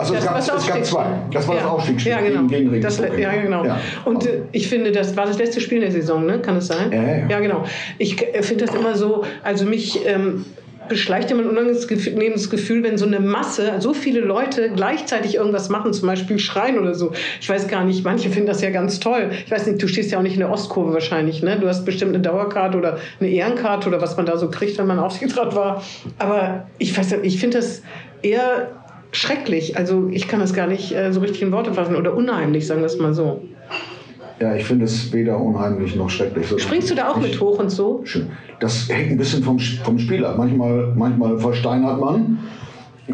Also es Das gab, war das es gab zwei. Das war das Ja. Aufstiegsspiel Ja, genau. gegen, das, Regensburg. ja, genau. Ja. Und äh, ich finde, das war das letzte Spiel der Saison, ne? Kann es sein? Ja, ja, ja. genau. Ich äh, finde das immer so, also mich ähm, beschleicht immer ein unangenehmes Gefühl, wenn so eine Masse, so viele Leute gleichzeitig irgendwas machen, zum Beispiel schreien oder so. Ich weiß gar nicht, manche finden das ja ganz toll. Ich weiß nicht, du stehst ja auch nicht in der Ostkurve wahrscheinlich, ne? Du hast bestimmt eine Dauerkarte oder eine Ehrenkarte oder was man da so kriegt, wenn man [LAUGHS] Aufsichtsrat war. Aber ich weiß nicht, ich finde das eher schrecklich. Also ich kann das gar nicht äh, so richtig in Worte fassen oder unheimlich, sagen wir es mal so. ja, ich finde es weder unheimlich noch schrecklich. Springst du da auch ich- mit hoch und so? Schön. Das hängt ein bisschen vom, vom Spiel ab. Manchmal, manchmal versteinert man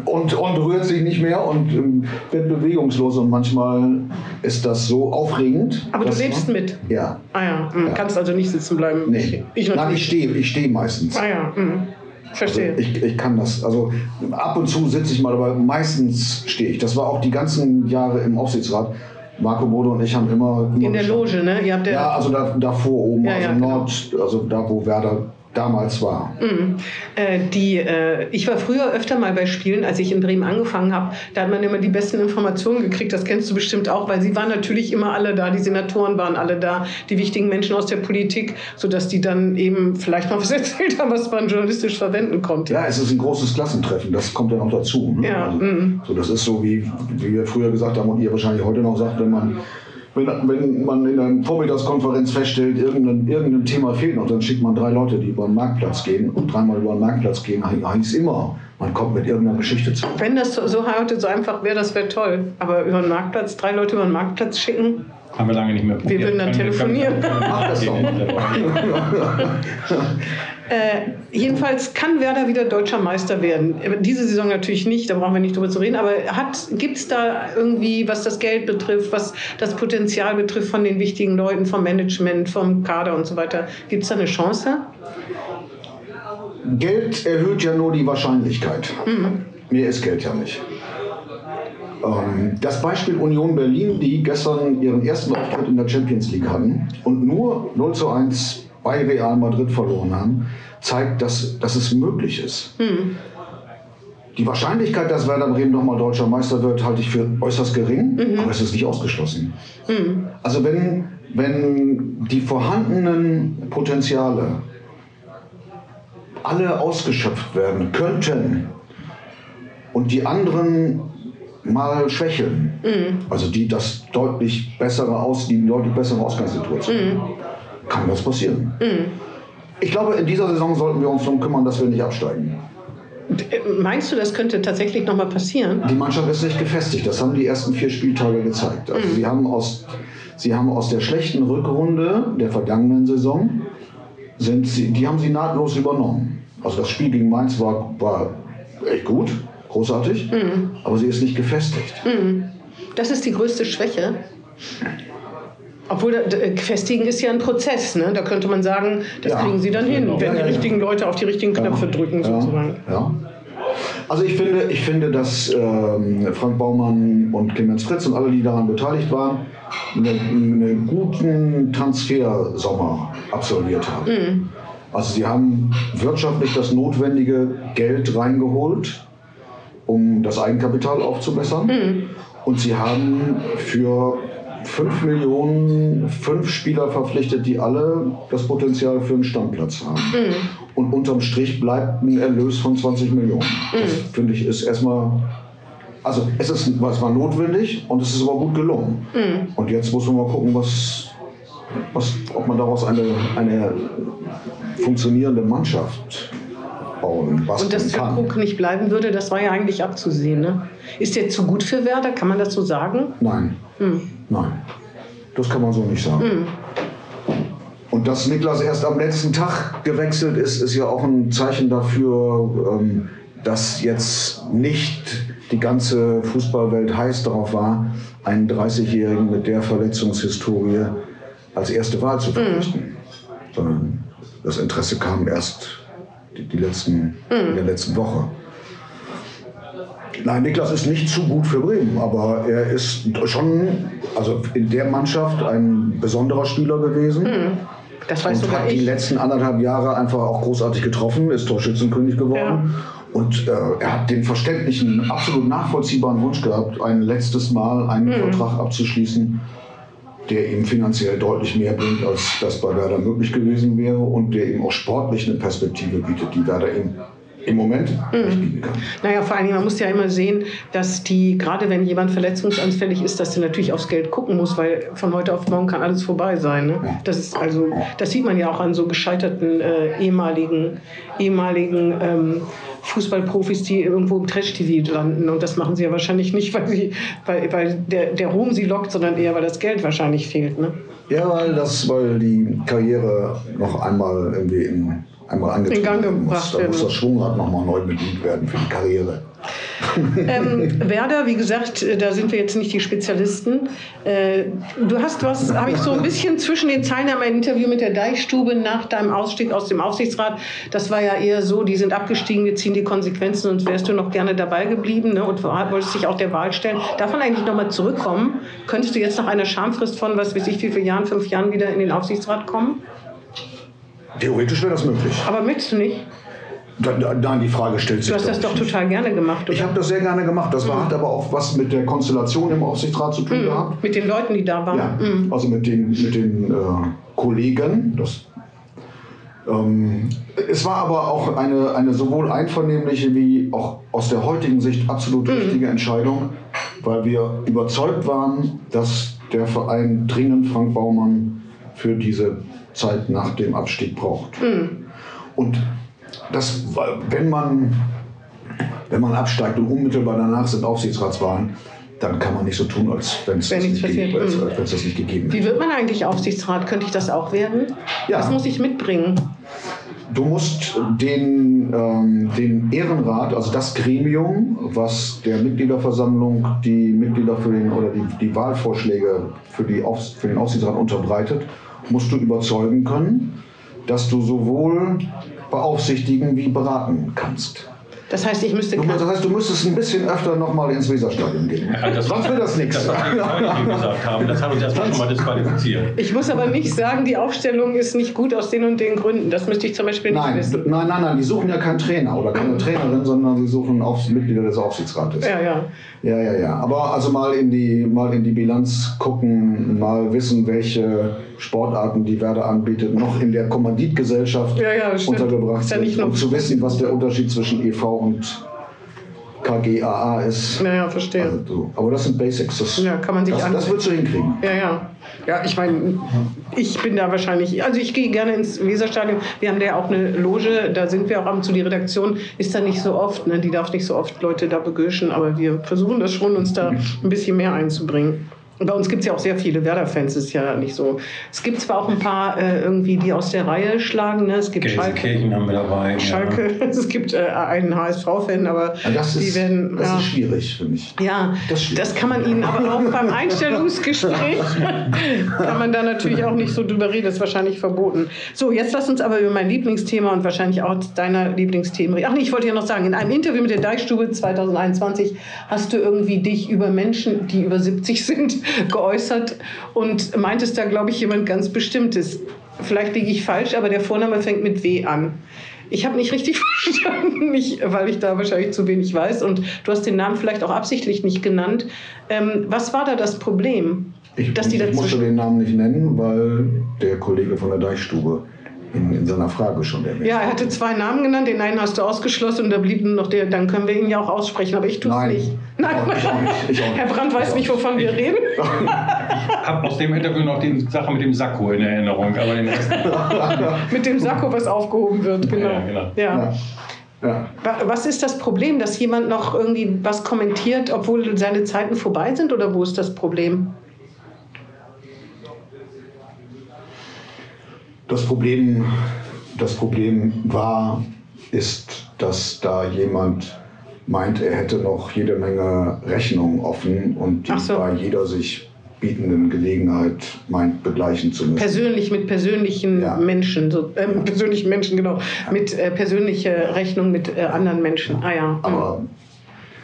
und, und rührt sich nicht mehr und ähm, wird bewegungslos. Und manchmal ist das so aufregend. Aber du lebst man, mit. Ja. Ah ja, hm, Ja. kannst also nicht sitzen bleiben. Nee. Ich Nein, natürlich. ich stehe ich steh meistens. Ah ja, hm. Verstehe. Also ich, ich kann das. Also ab und zu sitze ich mal, aber meistens stehe ich. Das war auch die ganzen Jahre im Aufsichtsrat. Marco Bode und ich haben immer. in der. Loge, ne? Ihr habt ja, Ja, also da, davor oben, Ja, also ja, genau. Nord, also da, wo Werder damals war. Äh, die, äh, ich war früher öfter mal bei Spielen, als ich in Bremen angefangen habe. Da hat man immer die besten Informationen gekriegt. Das kennst du bestimmt auch, weil sie waren natürlich immer alle da. Die Senatoren waren alle da, die wichtigen Menschen aus der Politik, sodass die dann eben vielleicht mal was [LAUGHS] erzählt haben, was man journalistisch verwenden konnte. Ja, es ist ein großes Klassentreffen, das kommt ja noch dazu. Ne? Ja, also, mm. so, das ist so, wie, wie wir früher gesagt haben und ihr wahrscheinlich heute noch sagt, wenn man, wenn, wenn man in einer Vormittagskonferenz feststellt, irgendein, irgendein Thema fehlt noch, dann schickt man drei Leute, die über den Marktplatz gehen und dreimal über den Marktplatz gehen, heißt immer, man kommt mit irgendeiner Geschichte zurück. Wenn das so, so heute so einfach wäre, das wäre toll. Aber über den Marktplatz, drei Leute über den Marktplatz schicken, Haben wir lange nicht mehr probiert. würden dann wir- können wir- telefonieren. Mach das doch. [LAUGHS] [LAUGHS] [LAUGHS] Äh, jedenfalls kann Werder wieder deutscher Meister werden. Diese Saison natürlich nicht, da brauchen wir nicht drüber zu reden. Aber gibt es da irgendwie, was das Geld betrifft, was das Potenzial betrifft von den wichtigen Leuten, vom Management, vom Kader und so weiter, gibt es da eine Chance? Geld erhöht ja nur die Wahrscheinlichkeit. Mehr ist Geld ja nicht. Ähm, Das Beispiel Union Berlin, die gestern ihren ersten Auftritt in der Champions League hatten und nur 0 zu 1 bei Real Madrid verloren haben, zeigt, dass, dass es möglich ist. Die Wahrscheinlichkeit, dass Werder Bremen nochmal deutscher Meister wird, halte ich für äußerst gering, aber es ist nicht ausgeschlossen. Also wenn, wenn die vorhandenen Potenziale alle ausgeschöpft werden könnten und die anderen mal schwächeln, also die das deutlich bessere aus, die deutlich bessere Ausgangssituation, kann das passieren. Ich glaube, in dieser Saison sollten wir uns darum kümmern, dass wir nicht absteigen. Äh, Meinst du, das könnte tatsächlich nochmal passieren? Die Mannschaft ist nicht gefestigt. Das haben die ersten vier Spieltage gezeigt. Also sie, haben aus, sie haben aus der schlechten Rückrunde der vergangenen Saison, sind sie, die haben sie nahtlos übernommen. Also das Spiel gegen Mainz war, war echt gut, großartig, aber sie ist nicht gefestigt. Das ist die größte Schwäche. Obwohl, da- da- festigen ist ja ein Prozess. Ne? Da könnte man sagen, das Ja. kriegen sie dann hin, wenn die richtigen Leute auf die richtigen Knöpfe drücken, sozusagen. Ja. Also ich finde, ich finde, dass ähm, Frank Baumann und Clemens Fritz und alle, die daran beteiligt waren, einen, einen guten Transfersommer absolviert haben. Also sie haben wirtschaftlich das notwendige Geld reingeholt, um das Eigenkapital aufzubessern. Und sie haben für 5 Millionen fünf Spieler verpflichtet, die alle das Potenzial für einen Stammplatz haben. Und unterm Strich bleibt ein Erlös von 20 Millionen. Das finde ich ist erstmal. Also es, ist, es war notwendig und es ist aber gut gelungen. Und jetzt muss man mal gucken, was, was, ob man daraus eine, eine funktionierende Mannschaft bauen, Und basteln dass kann. Füllkrug nicht bleiben würde, das war ja eigentlich abzusehen. Ne? Ist der zu gut für Werder? Kann man das so sagen? Nein. Nein. Das kann man so nicht sagen. Und dass Niklas erst am letzten Tag gewechselt ist, ist ja auch ein Zeichen dafür, ähm, dass jetzt nicht die ganze Fußballwelt heiß darauf war, einen 30-Jährigen mit der Verletzungshistorie als erste Wahl zu verpflichten. Sondern das Interesse kam erst die, die letzten, in der letzten Woche. Nein, Niklas ist nicht zu gut für Bremen, aber er ist schon, also in der Mannschaft ein besonderer Spieler gewesen. Das weiß Und hat die ich. letzten anderthalb Jahre einfach auch großartig getroffen, ist Torschützenkönig geworden. Und äh, er hat den verständlichen, absolut nachvollziehbaren Wunsch gehabt, ein letztes Mal einen Mhm. Vertrag abzuschließen, der ihm finanziell deutlich mehr bringt, als das bei Werder möglich gewesen wäre und der ihm auch sportlich eine Perspektive bietet, die Werder ihm im Moment Mhm. nicht bieten kann. Naja, vor allen Dingen, man muss ja immer sehen, dass die, gerade wenn jemand verletzungsanfällig ist, dass der natürlich aufs Geld gucken muss, weil von heute auf morgen kann alles vorbei sein. Ne? Das ist also, das sieht man ja auch an so gescheiterten äh, ehemaligen, ehemaligen ähm, Fußballprofis, die irgendwo im Trash-TV landen. Und das machen sie ja wahrscheinlich nicht, weil, sie, weil, weil der, der Ruhm sie lockt, sondern eher, weil das Geld wahrscheinlich fehlt. Ne? Ja, weil, das, weil die Karriere noch einmal irgendwie in, einmal angetrieben In Gang gebracht muss. Da muss das. Schwungrad nochmal neu bedient werden für die Karriere. Ähm, Werder, wie gesagt, äh, da sind wir jetzt nicht die Spezialisten. Äh, du hast was, habe ich so ein bisschen zwischen den Zeilen am Interview mit der Deichstube nach deinem Ausstieg aus dem Aufsichtsrat. Das war ja eher so, die sind abgestiegen, wir ziehen die Konsequenzen und wärst du noch gerne dabei geblieben ne, und wolltest dich auch der Wahl stellen. Darf man eigentlich nochmal zurückkommen? Könntest du jetzt nach einer Schamfrist von, was weiß ich, wie viele Jahren, fünf Jahren wieder in den Aufsichtsrat kommen? Theoretisch wäre das möglich. Aber möchtest du nicht? Da- da- Nein, die Frage stellt sich Du hast das doch ich, nicht. total gerne gemacht, oder? Ich habe das sehr gerne gemacht. Das war, hat aber auch was mit der Konstellation im Aufsichtsrat zu tun gehabt. Mit den Leuten, die da waren. Ja, Mhm. also mit den, mit den äh, Kollegen. Das, ähm, es war aber auch eine, eine sowohl einvernehmliche wie auch aus der heutigen Sicht absolut richtige Entscheidung, weil wir überzeugt waren, dass der Verein dringend Frank Baumann für diese Zeit nach dem Abstieg braucht. Und das, wenn man, wenn man absteigt und unmittelbar danach sind Aufsichtsratswahlen, dann kann man nicht so tun, als wenn es das, nicht gegeben- als, das nicht gegeben Wie wird man eigentlich Aufsichtsrat? Könnte ich das auch werden? Ja. Was muss ich mitbringen? Du musst den, ähm, den Ehrenrat, also das Gremium, was der Mitgliederversammlung die Mitglieder für den oder die, die Wahlvorschläge für, die Aufs, für den Aufsichtsrat unterbreitet, musst du überzeugen können, dass du sowohl beaufsichtigen wie beraten kannst. Das heißt, ich müsste. Du, das heißt, du müsstest ein bisschen öfter nochmal ins Weserstadion gehen. Ja, das- Sonst wird das nichts. Das, was wir gesagt haben, das hat uns erstmal schon mal disqualifiziert. Ich muss aber nicht sagen, die Aufstellung ist nicht gut aus den und den Gründen. Das müsste ich zum Beispiel nicht Nein, wissen. nein, nein, nein, die suchen ja keinen Trainer oder keine Trainerin, sondern sie suchen Aufs Mitglieder des Aufsichtsrates. Ja, ja. Ja, ja, ja. Aber also mal in die, mal in die Bilanz gucken, mal wissen, welche Sportarten die Werder anbietet, noch in der Kommanditgesellschaft Ja, ja, untergebracht Ist ja sind. und zu wissen, was der Unterschied zwischen EV und KGAA ist. Ja, ja, verstehe. Also, so. Aber das sind Basics. Das, Ja, kann man sich das, das würdest du hinkriegen. Ja, ja. Ja, ich meine, ich bin da wahrscheinlich, also ich gehe gerne ins Weserstadion. Wir haben da ja auch eine Loge, da sind wir auch ab und zu. Die Redaktion ist da nicht so oft, ne? die darf nicht so oft Leute da begöschen, aber wir versuchen das schon, uns da ein bisschen mehr einzubringen. Bei uns gibt es ja auch sehr viele Werder-Fans, ist ja nicht so. Es gibt zwar auch ein paar äh, irgendwie, die aus der Reihe schlagen. Ne? Es gibt Schalke, Gelsenkirchen haben wir dabei. Schalke, [LAUGHS] es gibt äh, einen HSV-Fan, aber Ja, das die ist, werden. das ja. ist schwierig für mich. Ja, Das das, kann man Ihnen aber auch beim Einstellungsgespräch, [LAUGHS] kann man da natürlich auch nicht so drüber reden, das ist wahrscheinlich verboten. So, jetzt lass uns aber über mein Lieblingsthema und wahrscheinlich auch deiner Lieblingsthemen reden. Ach nee, ich wollte ja noch sagen, in einem Interview mit der Deichstube 2021 hast du irgendwie dich über Menschen, die über 70 sind, geäußert und meintest da, glaube ich, jemand ganz Bestimmtes. Vielleicht liege ich falsch, aber der Vorname fängt mit W an. Ich habe nicht richtig [LAUGHS] verstanden, nicht, weil ich da wahrscheinlich zu wenig weiß. Und du hast den Namen vielleicht auch absichtlich nicht genannt. Ähm, was war da das Problem? Ich, dass die ich musste den Namen nicht nennen, weil der Kollege von der Deichstube in, in seiner Frage schon erwähnt Ja, er hatte zwei Namen genannt, den einen hast du ausgeschlossen und da blieb nur noch der, dann können wir ihn ja auch aussprechen, aber ich tue es nicht. Nein, Ich auch nicht, ich auch nicht. Herr Brandt weiß nicht, wovon wir reden. Ich habe aus dem Interview noch die Sache mit dem Sakko in Erinnerung, aber den Rest [LAUGHS] Mit dem Sakko, was aufgehoben wird, genau. Ja, genau. Ja. Ja. Wa- Was ist das Problem, dass jemand noch irgendwie was kommentiert, obwohl seine Zeiten vorbei sind oder wo ist das Problem? Das Problem, das Problem war, ist, dass da jemand meint, er hätte noch jede Menge Rechnungen offen und die so. bei jeder sich bietenden Gelegenheit meint, begleichen zu müssen. Persönlich mit persönlichen Ja. Menschen, so, ähm, persönlichen Menschen, genau, mit äh, persönlicher Rechnung mit äh, anderen Menschen. Ah ja, Aber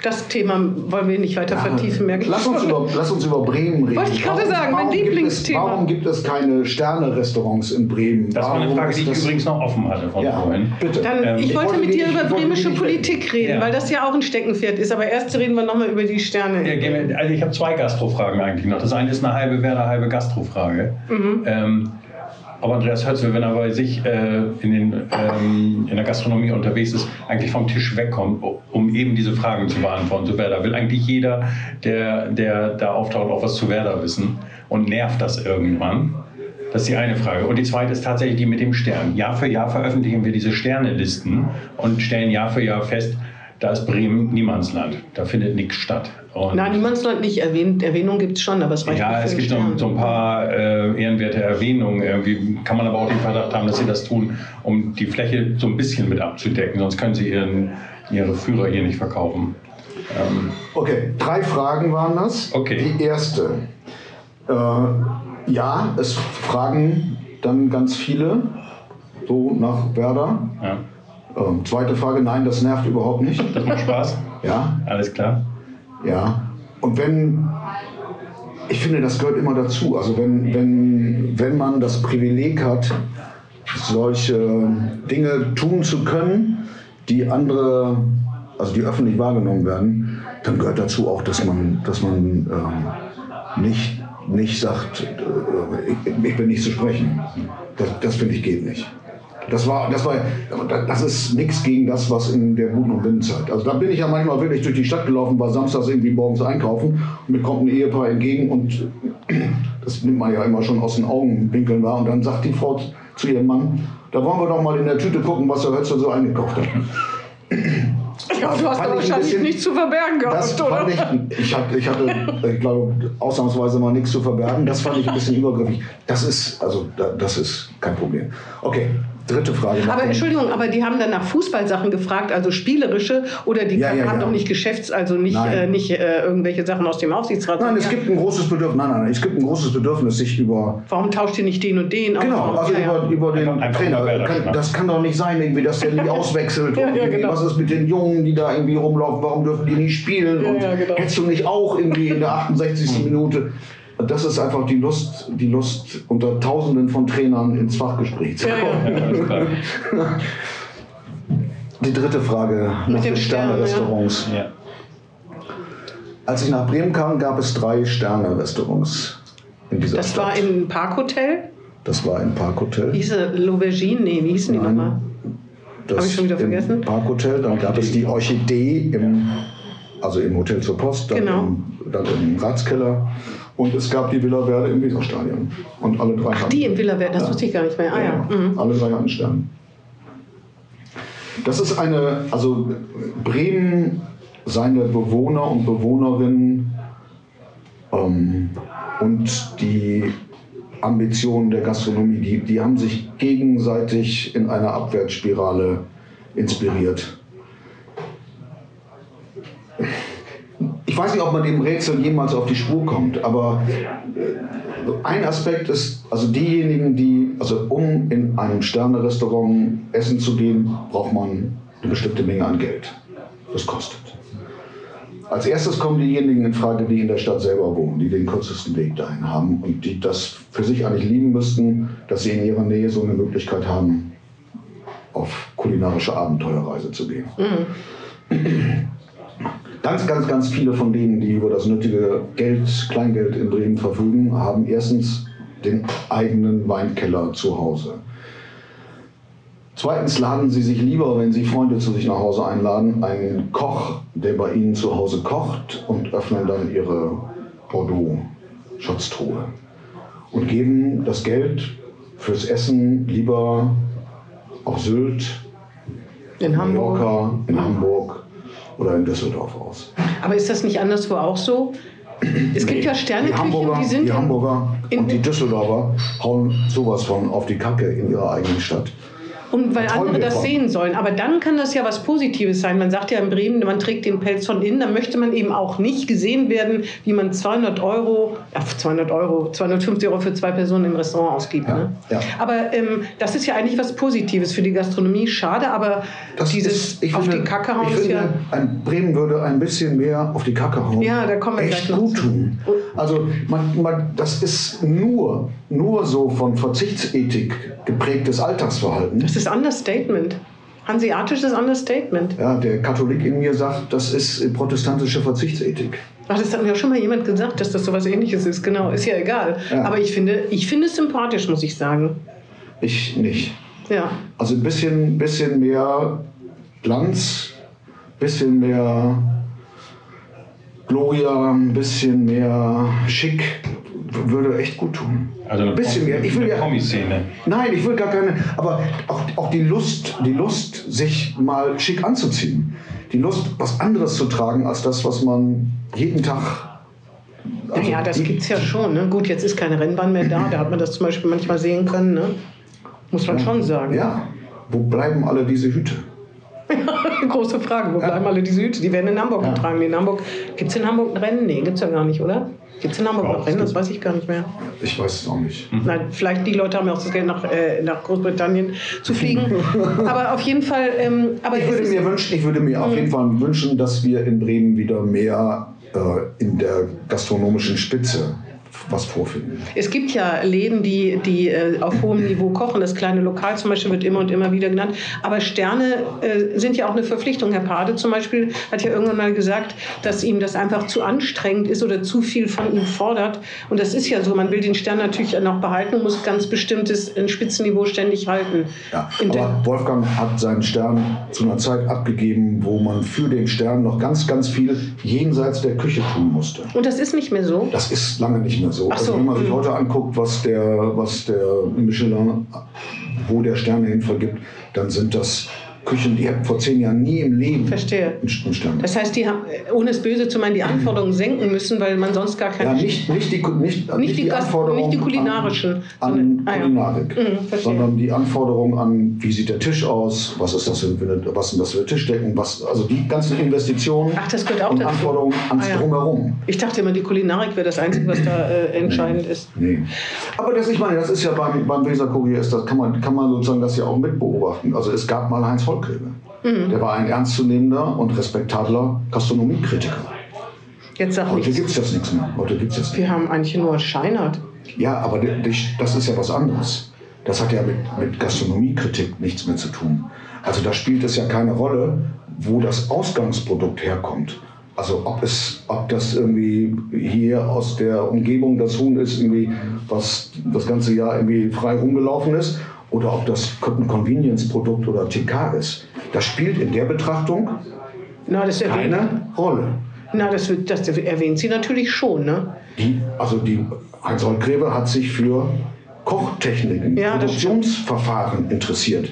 das Thema wollen wir nicht weiter vertiefen, merke ich. lass, uns über, lass uns über Bremen reden. Wollte ich gerade sagen, mein gibt es, Lieblingsthema. warum gibt es keine Sterne-Restaurants in Bremen? Das war eine Warum Frage, die ich das- übrigens noch offen hatte von Ja, vorhin. bitte. Dann, Ähm, ich ich wollte wollte mit dir über wollte bremische Politik reden, Ja. weil das ja auch ein Steckenpferd ist. Aber erst reden wir nochmal über die Sterne. Ja, Also ich habe zwei Gastrofragen eigentlich noch. Das eine ist eine halbe Werder, halbe Gastrofrage. Ähm, ob Andreas Hötzel, wenn er bei sich äh, in, den, ähm, in der Gastronomie unterwegs ist, eigentlich vom Tisch wegkommt, um eben diese Fragen zu beantworten zu Werder. Will eigentlich jeder, der, der da auftaucht, auch was zu Werder wissen und nervt das irgendwann? Das ist die eine Frage. Und die zweite ist tatsächlich die mit dem Stern. Jahr für Jahr veröffentlichen wir diese Sternelisten und stellen Jahr für Jahr fest, da ist Bremen Niemandsland. Da findet nichts statt. Und Nein, Niemandsland nicht erwähnt. Erwähnung gibt es schon, aber es reicht ja, nicht für es gibt so, so ein paar äh, ehrenwerte Erwähnungen. Irgendwie kann man aber auch den Verdacht haben, dass sie das tun, um die Fläche so ein bisschen mit abzudecken. Sonst können sie ihren, ihre Führer hier nicht verkaufen. Ähm, Okay, drei Fragen waren das. Okay. Die erste. Äh, ja, es fragen dann ganz viele so nach Werder. ja. Ähm, zweite Frage, nein, das nervt überhaupt nicht. Das macht Spaß. Ja, Alles klar. Ja. Und wenn, ich finde, das gehört immer dazu. Also wenn, wenn, wenn man das Privileg hat, solche Dinge tun zu können, die andere, also die öffentlich wahrgenommen werden, dann gehört dazu auch, dass man, dass man ähm, nicht, nicht sagt, äh, ich, ich bin nicht zu sprechen. Das, das finde ich geht nicht. Das war, das war, das ist nichts gegen das, was in der Buden- und Binnenzeit. Also da bin ich ja manchmal wirklich durch die Stadt gelaufen, war samstags irgendwie morgens einkaufen und mir kommt ein Ehepaar entgegen und [CLEARS THROAT] das nimmt man ja immer schon aus den Augenwinkeln wahr und dann sagt die Frau zu ihrem Mann, da wollen wir doch mal in der Tüte gucken, was der Hötzer so eingekauft hat. [CLEARS THROAT] ja, du hast ein wahrscheinlich bisschen- nichts zu verbergen Das gehabt, oder? ich, ich hatte, ich hatte, ich glaube, ausnahmsweise mal nichts zu verbergen. Das fand ich ein bisschen übergriffig. Das ist, also, da- das ist kein Problem. Okay, dritte Frage. nach Aber Entschuldigung, aber die haben dann nach Fußballsachen gefragt, also spielerische, oder die Ja, ja, haben ja. doch nicht Geschäfts-, also nicht, äh, nicht äh, irgendwelche Sachen aus dem Aufsichtsrat. Nein, es Ja. gibt ein großes Bedürfnis. Nein, nein, nein, es gibt ein großes Bedürfnis, sich über Warum tauscht ihr nicht den und den? Genau, also ja, ja. über, über den Einfach- Trainer. Kann, schnappen. das kann doch nicht sein, irgendwie, dass der nicht [LAUGHS] auswechselt. Ja, und ja, irgendwie, genau. Was ist mit den Jungen, die da irgendwie rumlaufen? Warum dürfen die nicht spielen? Ja, und ja, genau. hättest du nicht auch irgendwie in der [LAUGHS] 68. Minute? Das ist einfach die Lust, die Lust unter Tausenden von Trainern ins Fachgespräch zu Ja, kommen. ja. Klar. Die dritte Frage nach den Stern, Sterne-Restaurants. Ja. Als ich nach Bremen kam, gab es drei Sterne-Restaurants in dieser Das Stadt. war im Parkhotel. das war im Parkhotel. Hieße L'Aubergine? Nee, wie hießen die nochmal? Das Hab ich schon wieder vergessen? Im Parkhotel, dann gab es die Orchidee im, also im Hotel zur Post, dann, Genau. im, dann im Ratskeller und es gab die Villa Verde im Weserstadion. Und alle drei hatten, Die in Villa Verde, das wusste ich gar nicht mehr. Ah ja. Mhm. alle drei hatten Sterne. Das ist eine, also Bremen, seine Bewohner und Bewohnerinnen ähm, und die Ambitionen der Gastronomie, die, die haben sich gegenseitig in einer Abwärtsspirale inspiriert. Ich weiß nicht, ob man dem Rätsel jemals auf die Spur kommt, aber äh, ein Aspekt ist, also diejenigen, die, also um in einem Sterne-Restaurant essen zu gehen, braucht man eine bestimmte Menge an Geld. Das kostet. Als erstes kommen diejenigen in Frage, die in der Stadt selber wohnen, die den kürzesten Weg dahin haben und die das für sich eigentlich lieben müssten, dass sie in ihrer Nähe so eine Möglichkeit haben, auf kulinarische Abenteuerreise zu gehen. Ganz, ganz, ganz viele von denen, die über das nötige Geld, Kleingeld in Bremen verfügen, haben erstens den eigenen Weinkeller zu Hause. Zweitens laden sie sich lieber, wenn sie Freunde zu sich nach Hause einladen, einen Koch, der bei ihnen zu Hause kocht und öffnen dann ihre Bordeaux-Schatztruhe und geben das Geld fürs Essen lieber auf Sylt, In Hamburg. Mallorca, in Hamburg oder in Düsseldorf aus. Aber ist das nicht anderswo auch so? Es gibt ja Die Sterneküchen, Hamburger, die sind die Hamburger und die Düsseldorfer hauen sowas von auf die Kacke in ihrer eigenen Stadt. Und weil andere das von. sehen sollen. Aber dann kann das ja was Positives sein. Man sagt ja in Bremen, man trägt den Pelz von innen. Dann möchte man eben auch nicht gesehen werden, wie man 200 Euro, ja, 200 Euro, 250 Euro für zwei Personen im Restaurant ausgibt. Ja, Ne? ja. Aber ähm, das ist ja eigentlich was Positives für die Gastronomie. Schade, aber dieses ich auf finde, die Kacke hauen ich ist ja... ein Bremen würde ein bisschen mehr auf die Kacke hauen. Ja, da kommen wir echt gleich noch gut zu. tun. Also man, man, das ist nur, nur so von Verzichtsethik geprägtes Alltagsverhalten. Das ist Understatement. Hanseatisches Understatement. Ja, der Katholik in mir sagt, das ist protestantische Verzichtsethik. Ach, das hat mir auch schon mal jemand gesagt, dass das sowas ähnliches ist. Genau, ist ja egal. Ja. Aber ich finde, ich finde es sympathisch, muss ich sagen. Ich nicht. Ja. Also ein bisschen, bisschen mehr Glanz, bisschen mehr Gloria, ein bisschen mehr Schick würde echt gut tun. Also eine, ein bisschen mehr. Ich will ja, Promi-Szene. nein, ich will gar keine, aber auch, auch die Lust, die Lust, sich mal schick anzuziehen. Die Lust, was anderes zu tragen als das, was man jeden Tag. also Naja, das gibt es ja schon. Ne? Gut, jetzt ist keine Rennbahn mehr da. Da hat man das zum Beispiel manchmal sehen können. Ne? Muss man schon sagen. Ja, wo bleiben alle diese Hüte? [LAUGHS] Große Frage. Wo bleiben alle diese Hüte? Die werden in Hamburg getragen. In Hamburg gibt es in Hamburg ein Rennen? Nee, gibt es ja gar nicht, oder? Gibt es in Hamburg noch Rennen? Das weiß ich gar nicht mehr. Ich weiß es auch nicht. Nein, vielleicht die Leute haben ja auch das Geld nach, äh, nach Großbritannien zu fliegen. [LAUGHS] aber auf jeden Fall. Ähm, aber Ich würde mir wünschen, ich würde mir Mhm. auf jeden Fall wünschen, dass wir in Bremen wieder mehr äh, in der gastronomischen Spitze was vorfinden. Es gibt ja Läden, die, die äh, auf hohem Niveau kochen. Das kleine Lokal zum Beispiel wird immer und immer wieder genannt. Aber Sterne äh, sind ja auch eine Verpflichtung. Herr Pade zum Beispiel hat ja irgendwann mal gesagt, dass ihm das einfach zu anstrengend ist oder zu viel von ihm fordert. Und das ist ja so. Man will den Stern natürlich noch behalten und muss ganz bestimmtes ein Spitzenniveau ständig halten. Ja, aber Wolfgang hat seinen Stern zu einer Zeit abgegeben, wo man für den Stern noch ganz, ganz viel jenseits der Küche tun musste. und das ist nicht mehr so. Das ist lange nicht mehr so. Ach so, Also wenn man sich hm. heute anguckt, was der, was der Michelin, wo der Sterne hin vergibt, dann sind das Küchen, die hätten vor zehn Jahren nie im Leben Verstehe. einen Stern. Das heißt, die haben, ohne es böse zu meinen, die Anforderungen senken müssen, weil man sonst gar keine Ja, nicht, nicht, die, nicht, nicht die die Gast- Anforderungen nicht die kulinarischen, an, an ah ja. Kulinarik, Mhm, sondern die Anforderungen an, wie sieht der Tisch aus, was ist das für eine, was sind das für Tischdecken, was, also die ganzen Investitionen Ach, das gehört auch und dazu. Anforderungen ans Ah, ja. Drumherum. Ich dachte immer, die Kulinarik wäre das Einzige, was da äh, entscheidend ist. Nee. Aber das, ich meine, das ist ja beim, beim Weserkurier, ist das, kann, man, kann man sozusagen das ja auch mit beobachten. Also es gab mal Heinz Vollgräbe. Mhm. Der war ein ernstzunehmender und respektabler Gastronomiekritiker. Jetzt sag Heute gibt es das nichts mehr. Heute gibt's das nicht. Wir haben eigentlich nur Scheinert. Ja, aber das ist ja was anderes. Das hat ja mit, mit Gastronomiekritik nichts mehr zu tun. Also da spielt es ja keine Rolle, wo das Ausgangsprodukt herkommt. Also ob es, ob das irgendwie hier aus der Umgebung das Huhn ist, irgendwie, was das ganze Jahr irgendwie frei rumgelaufen ist, oder ob das ein Convenience-Produkt oder TK ist. Das spielt in der Betrachtung Na, keine Rolle. na, das, wird- das erwähnt sie natürlich schon. Ne? Die, also die Heinz Holtgräbe hat sich für Kochtechniken, Ja, Produktionsverfahren interessiert.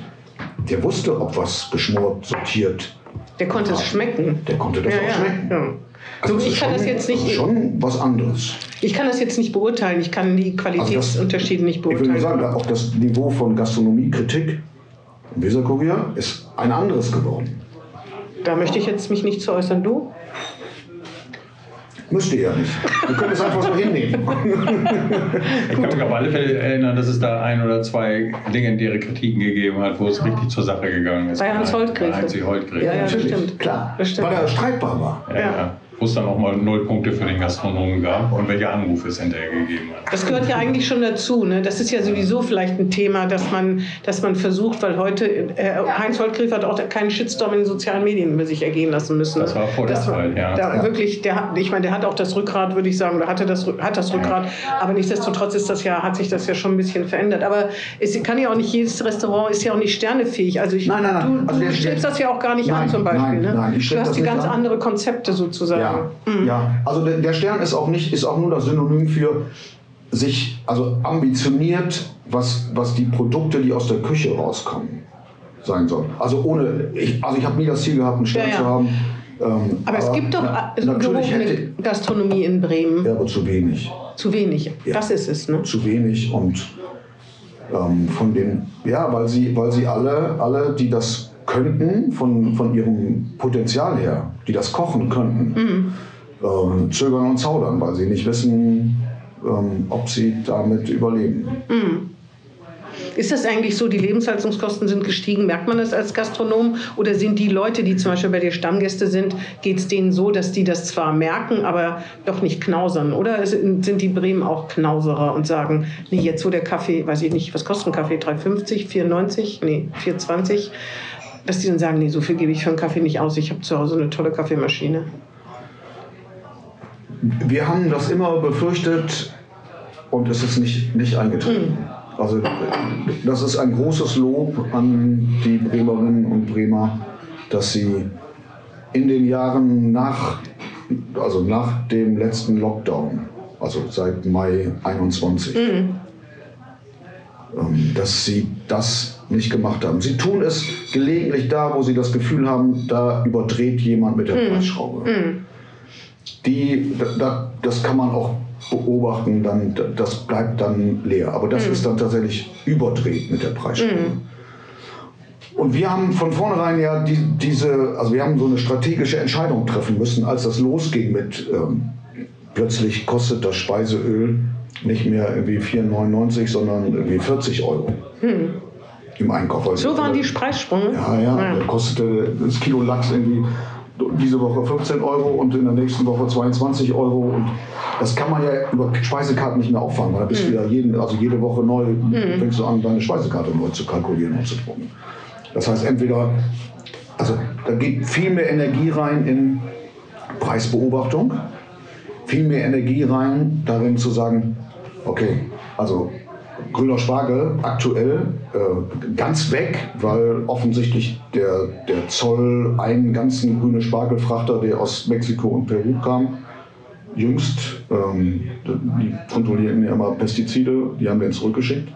Der wusste, ob was geschmort, sortiert. Der konnte es Ja. schmecken. Der konnte das ja, auch ja, schmecken. Ja. So, es ich kann das schon- jetzt nicht- Schon was anderes. Ich kann das jetzt nicht beurteilen. Ich kann die Qualitätsunterschiede nicht Ich will nur beurteilen. sagen, auch das Niveau von Gastronomiekritik im Weserkurier ist ein anderes geworden. Da möchte ich jetzt mich nicht zu äußern. Du? Müsst ihr ja nicht. Ihr könnt es einfach so hinnehmen. Ich kann mich auf alle Fälle erinnern, dass es da ein oder zwei legendäre Kritiken gegeben hat, wo es richtig zur Sache gegangen ist. Bei Hans Holtgräfe. Bei Heinz Holtgräfe. Ja, ja, das Natürlich, stimmt. Klar. Das stimmt. Weil er streitbar war. Ja, ja. Wo es dann auch mal null Punkte für den Gastronomen gab und welche Anrufe es hinterher gegeben hat. Das gehört ja eigentlich schon dazu. Ne? Das ist ja sowieso vielleicht ein Thema, dass man, dass man versucht, weil heute äh, Heinz Holtgriff hat auch keinen Shitstorm in den sozialen Medien über sich ergehen lassen müssen. Das war vor der Zeit, ja. Da. Wirklich, der hat, ich meine, der hat auch das Rückgrat, würde ich sagen, oder hatte das, hat das Rückgrat. Aber nichtsdestotrotz ist das ja, hat sich das ja schon ein bisschen verändert. Aber es kann ja auch nicht jedes Restaurant ist ja auch nicht sternefähig. Also ich, Nein, nein, nein. du, Also du strebst das ja auch gar nicht Nein, an zum Beispiel. nein, ne? nein, ich du hast die ganz an. andere Konzepte sozusagen. Ja, ja. Also der, der Stern ist auch nicht, ist auch nur das Synonym für sich, also ambitioniert, was, was die Produkte, die aus der Küche rauskommen, sein sollen. Also ohne, ich, also ich habe nie das Ziel gehabt, einen Stern Ja, ja. zu haben. Ähm, Aber es gibt doch na, äh, natürlich hätte, Gastronomie in Bremen. ja, aber zu wenig. Zu wenig. Ja. Das ist es, ne? zu wenig und ähm, von den, ja, weil sie, weil sie alle, alle, die das könnten, von, von ihrem Potenzial her, die das kochen könnten, ähm, zögern und zaudern, weil sie nicht wissen, ähm, ob sie damit überleben. Ist das eigentlich so, die Lebenshaltungskosten sind gestiegen? Merkt man das als Gastronom? Oder sind die Leute, die zum Beispiel bei dir Stammgäste sind, geht es denen so, dass die das zwar merken, aber doch nicht knausern? Oder sind sind die Bremen auch Knauserer und sagen, nee, jetzt wo der Kaffee, weiß ich nicht, was kostet ein Kaffee? 3,50, 4,90? Nee, 4,20? Dass die dann sagen, nee, so viel gebe ich für einen Kaffee nicht aus. Ich habe zu Hause eine tolle Kaffeemaschine. Wir haben das immer befürchtet und es ist nicht, nicht eingetreten. Also das ist ein großes Lob an die Bremerinnen und Bremer, dass sie in den Jahren nach, also nach dem letzten Lockdown, also seit Mai 21, ähm, dass sie das nicht gemacht haben. Sie tun es gelegentlich da, wo sie das Gefühl haben, da überdreht jemand mit der Preisschraube. Die, da- da, das kann man auch beobachten, dann, das bleibt dann leer. Aber das ist dann tatsächlich überdreht mit der Preisstellung. Und wir haben von vornherein ja die, diese, also wir haben so eine strategische Entscheidung treffen müssen, als das losging mit ähm, plötzlich kostet das Speiseöl nicht mehr irgendwie 4,99, sondern irgendwie 40 Euro im Einkauf. Also So waren die Preissprünge? ja, ja, da kostete das Kilo Lachs irgendwie diese Woche 15 Euro und in der nächsten Woche 22 Euro. Und das kann man ja über Speisekarten nicht mehr auffangen, weil da bist du ja jeden, also jede Woche neu, fängst du an, deine Speisekarte neu zu kalkulieren und zu drucken. Das heißt, entweder, also da geht viel mehr Energie rein in Preisbeobachtung, viel mehr Energie rein darin zu sagen, okay, also grüner Spargel aktuell äh, ganz weg, weil offensichtlich der, der Zoll einen ganzen grünen Spargelfrachter, der aus Mexiko und Peru kam, jüngst, ähm, die kontrollierten ja immer Pestizide, die haben den zurückgeschickt.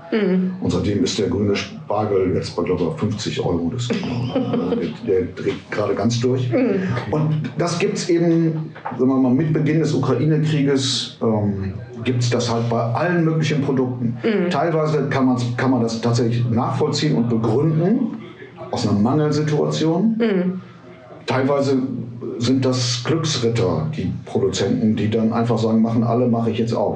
Und seitdem ist der grüne Spargel jetzt bei, glaube ich, 50 Euro. Das. [LAUGHS] Also der, der dreht gerade ganz durch. Und das gibt es eben, sagen wir mal, mit Beginn des Ukraine-Krieges ähm, gibt es das halt bei allen möglichen Produkten. Teilweise kann, man's, kann man das tatsächlich nachvollziehen und begründen aus einer Mangelsituation. Teilweise sind das Glücksritter, die Produzenten, die dann einfach sagen, machen alle, mache ich jetzt auch.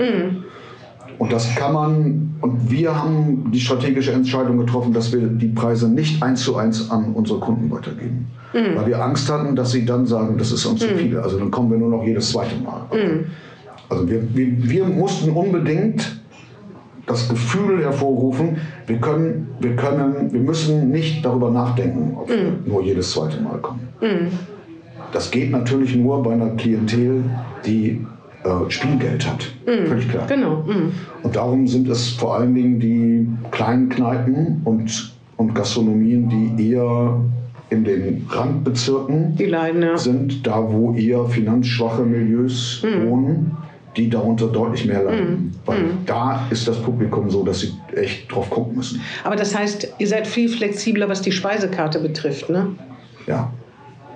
Und das kann man, und wir haben die strategische Entscheidung getroffen, dass wir die Preise nicht eins zu eins an unsere Kunden weitergeben. Weil wir Angst hatten, dass sie dann sagen, das ist uns zu viel. Also dann kommen wir nur noch jedes zweite Mal. Also wir, wir, wir mussten unbedingt das Gefühl hervorrufen, wir können, wir können, wir müssen nicht darüber nachdenken, ob wir nur jedes zweite Mal kommen. Das geht natürlich nur bei einer Klientel, die äh, Spielgeld hat. Völlig klar. Genau. mhm. Und darum sind es vor allen Dingen die kleinen Kneipen und, und Gastronomien, die eher in den Randbezirken leiden, ja. sind, da wo eher finanzschwache Milieus wohnen, die darunter deutlich mehr leiden. Weil da ist das Publikum so, dass sie echt drauf gucken müssen. Aber das heißt, ihr seid viel flexibler, was die Speisekarte betrifft, ne? Ja.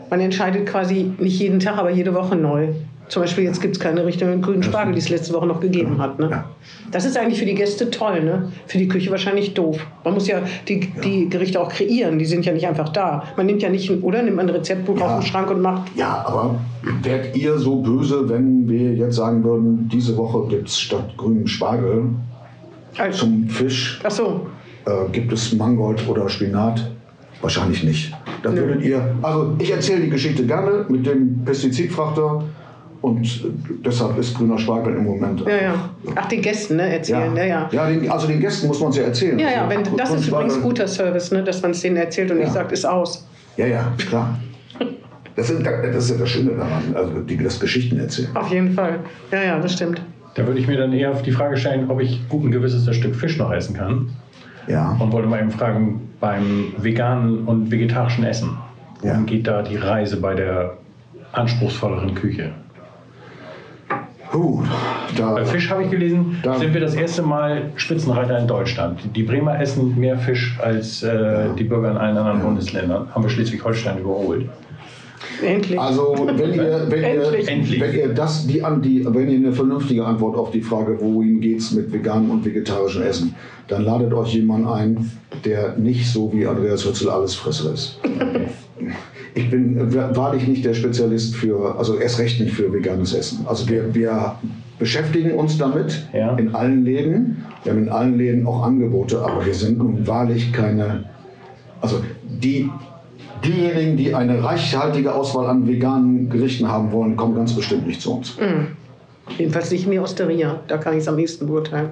man entscheidet quasi nicht jeden Tag, aber jede Woche neu. Zum Beispiel jetzt gibt es keine Richtung mit grünen Spargel, die es letzte Woche noch gegeben hat. Ne? Ja. Das ist eigentlich für die Gäste toll, ne? für die Küche wahrscheinlich doof. Man muss ja die, die Gerichte auch kreieren, die sind ja nicht einfach da. Man nimmt ja nicht, ein, oder nimmt man ein Rezeptbuch Ja. aus dem Schrank und macht. Ja, aber wärt ihr so böse, wenn wir jetzt sagen würden, diese Woche gibt es statt grünem Spargel Also, zum Fisch ach so, äh, gibt es Mangold oder Spinat? Wahrscheinlich nicht. Da würdet ihr, also ich erzähle die Geschichte gerne mit dem Pestizidfrachter und deshalb ist grüner Spargel im Moment. ja, ja. Ach, den Gästen ne, erzählen, ja, ja. ja den, also den Gästen muss man es ja erzählen. Ja, ja, Also, wenn, das ist übrigens guter Service, ne, dass man es denen erzählt und Ja. nicht sagt, ist aus. Ja, ja, klar. Das ist, das ist ja das Schöne daran, also die, das Geschichten erzählen. Auf jeden Fall. Ja, ja, das stimmt. Da würde ich mir dann eher auf die Frage stellen, ob ich gut ein gewisses Stück Fisch noch essen kann. Ja. Und wollte mal eben fragen, beim veganen und vegetarischen Essen, wohin Ja. geht da die Reise bei der anspruchsvolleren Küche? Puh, da, Bei Fisch habe ich gelesen, Da- sind wir das erste Mal Spitzenreiter in Deutschland. Die Bremer essen mehr Fisch als äh, die Bürger in allen anderen Bundesländern. Haben wir Schleswig-Holstein überholt. Endlich. Also wenn ihr, [LAUGHS] wenn Endlich. ihr, Endlich. wenn ihr das, die, die, wenn ihr eine vernünftige Antwort auf die Frage, wohin geht's mit veganem und vegetarischem Essen, dann ladet euch jemand ein, der nicht so wie Andreas Hützel alles Fresser ist. [LAUGHS] Ich bin wahrlich nicht der Spezialist für, also erst recht nicht für veganes Essen. Also wir, wir beschäftigen uns damit Ja. in allen Läden. Wir haben in allen Läden auch Angebote, aber wir sind nun wahrlich keine, also die, diejenigen, die eine reichhaltige Auswahl an veganen Gerichten haben wollen, kommen ganz bestimmt nicht zu uns. Jedenfalls nicht in die Osteria. Da kann ich es am ehesten beurteilen.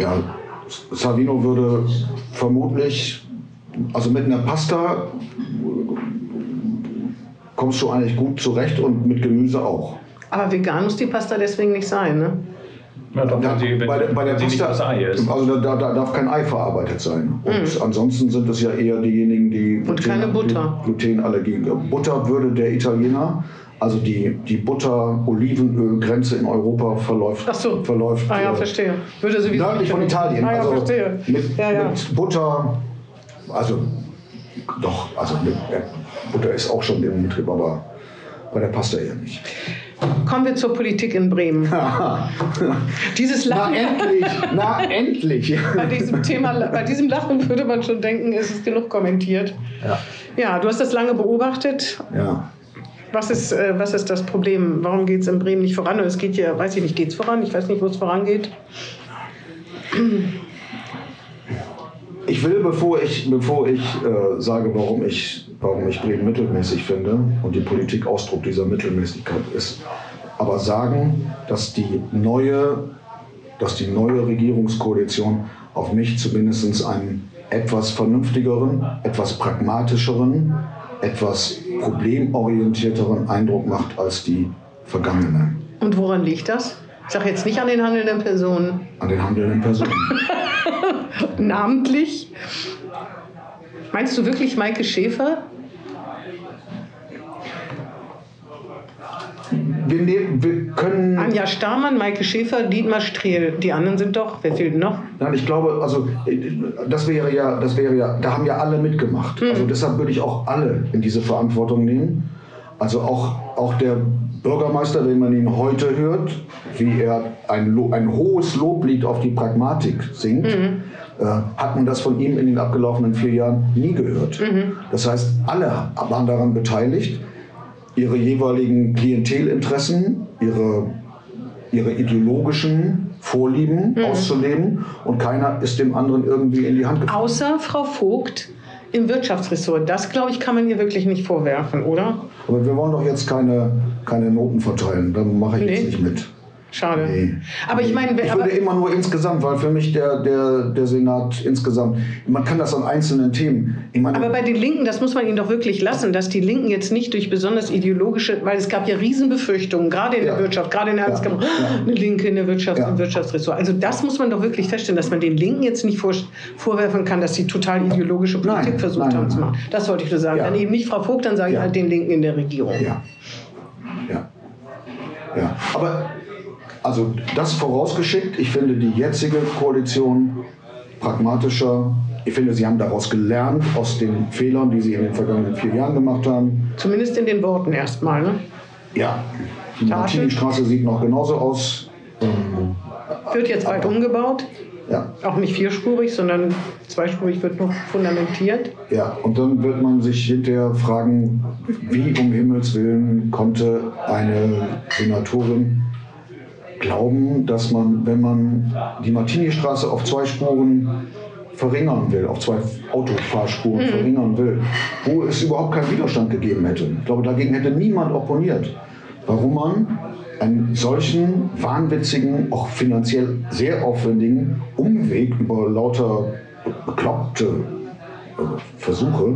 Ja, Savino würde vermutlich, also mit einer Pasta kommst du eigentlich gut zurecht und mit Gemüse auch. Aber vegan muss die Pasta deswegen nicht sein, ne? Ja, doch, sie, wenn, bei der, bei der Pasta, aus Ei ist. also da, da, da darf kein Ei verarbeitet sein. Und ansonsten sind es ja eher diejenigen, die Und keine Butter. Glutenallergie. Butter würde der Italiener, also die, die Butter-Olivenöl-Grenze in Europa verläuft. Ach so. verläuft Ah ja, äh, verstehe. Würde sowieso Nördlich von Italien. Ah ja, also verstehe. Mit, Ja, ja. mit Butter, also doch, also Butter ist auch schon im Betrieb, aber bei der Pasta eher nicht. Kommen wir zur Politik in Bremen. [LAUGHS] Dieses Na Lachen, endlich, na [LAUGHS] endlich. bei diesem Thema, bei diesem Lachen würde man schon denken, es ist genug kommentiert. Ja. Ja, du hast das lange beobachtet. ja. Was ist, äh, was ist das Problem? Warum geht es in Bremen nicht voran? Es geht ja, weiß ich nicht, geht es voran? Ich weiß nicht, wo es vorangeht. Ich will, bevor ich, bevor ich äh, sage, warum ich, warum ich Bremen mittelmäßig finde und die Politik Ausdruck dieser Mittelmäßigkeit ist, aber sagen, dass die neue, dass die neue Regierungskoalition auf mich zumindest einen etwas vernünftigeren, etwas pragmatischeren, etwas problemorientierteren Eindruck macht als die vergangene Und woran liegt das? Ich sage jetzt nicht an den handelnden Personen. an den handelnden Personen. [LAUGHS] Namentlich. Meinst du wirklich Maike Schäfer? Wir, nehmen, wir können. Anja Starmann, Maike Schäfer, Dietmar Strehl. Die anderen sind doch. Wer fehlt noch? Nein, ich glaube, also äh, das wäre ja, das wäre ja, da haben ja alle mitgemacht. Also deshalb würde ich auch alle in diese Verantwortung nehmen. Also auch, auch der Bürgermeister, wenn man ihn heute hört, wie er ein, ein hohes Loblied auf die Pragmatik singt, äh, hat man das von ihm in den abgelaufenen vier Jahren nie gehört. Das heißt, alle waren daran beteiligt, ihre jeweiligen Klientelinteressen, ihre ihre ideologischen Vorlieben auszuleben und keiner ist dem anderen irgendwie in die Hand gefallen. Außer Frau Vogt im Wirtschaftsressort. Das, glaube ich, kann man ihr wirklich nicht vorwerfen, oder? Aber wir wollen doch jetzt keine, keine Noten verteilen, da mache ich jetzt Nee. nicht mit. Schade. Nee. Aber ich meine, Ich würde immer nur insgesamt, weil für mich der, der, der Senat insgesamt, man kann das an einzelnen Themen. Meine, aber bei den Linken, das muss man ihnen doch wirklich lassen, dass die Linken jetzt nicht durch besonders ideologische, weil es gab ja Riesenbefürchtungen, gerade in Ja. der Wirtschaft, gerade in der Ja. Handelskammer, Ja. eine Linke in der Wirtschaft, Ja. im Wirtschaftsressort. Also das muss man doch wirklich feststellen, dass man den Linken jetzt nicht vor, vorwerfen kann, dass sie total ideologische Politik Nein, versucht nein, haben nein, zu machen. Das wollte ich nur sagen. Ja. Dann eben nicht Frau Vogt, dann sage ich Ja. halt den Linken in der Regierung. Ja. Ja. Ja. Aber also das vorausgeschickt, ich finde die jetzige Koalition pragmatischer. Ich finde, sie haben daraus gelernt, aus den Fehlern, die sie in den vergangenen vier Jahren gemacht haben. Zumindest in den Worten erstmal. Ne? Ja, die. Martini-Straße sieht noch genauso aus. Wird jetzt bald umgebaut. ja, Auch nicht vierspurig, sondern zweispurig wird noch fundamentiert. ja, und dann wird man sich hinterher fragen, wie um Himmels Willen konnte eine Senatorin glauben, dass man, wenn man die Martini-Straße auf zwei Spuren verringern will, auf zwei Autofahrspuren verringern will, wo es überhaupt keinen Widerstand gegeben hätte. Ich glaube, dagegen hätte niemand opponiert. Warum man einen solchen wahnwitzigen, auch finanziell sehr aufwendigen Umweg über lauter bekloppte äh, Versuche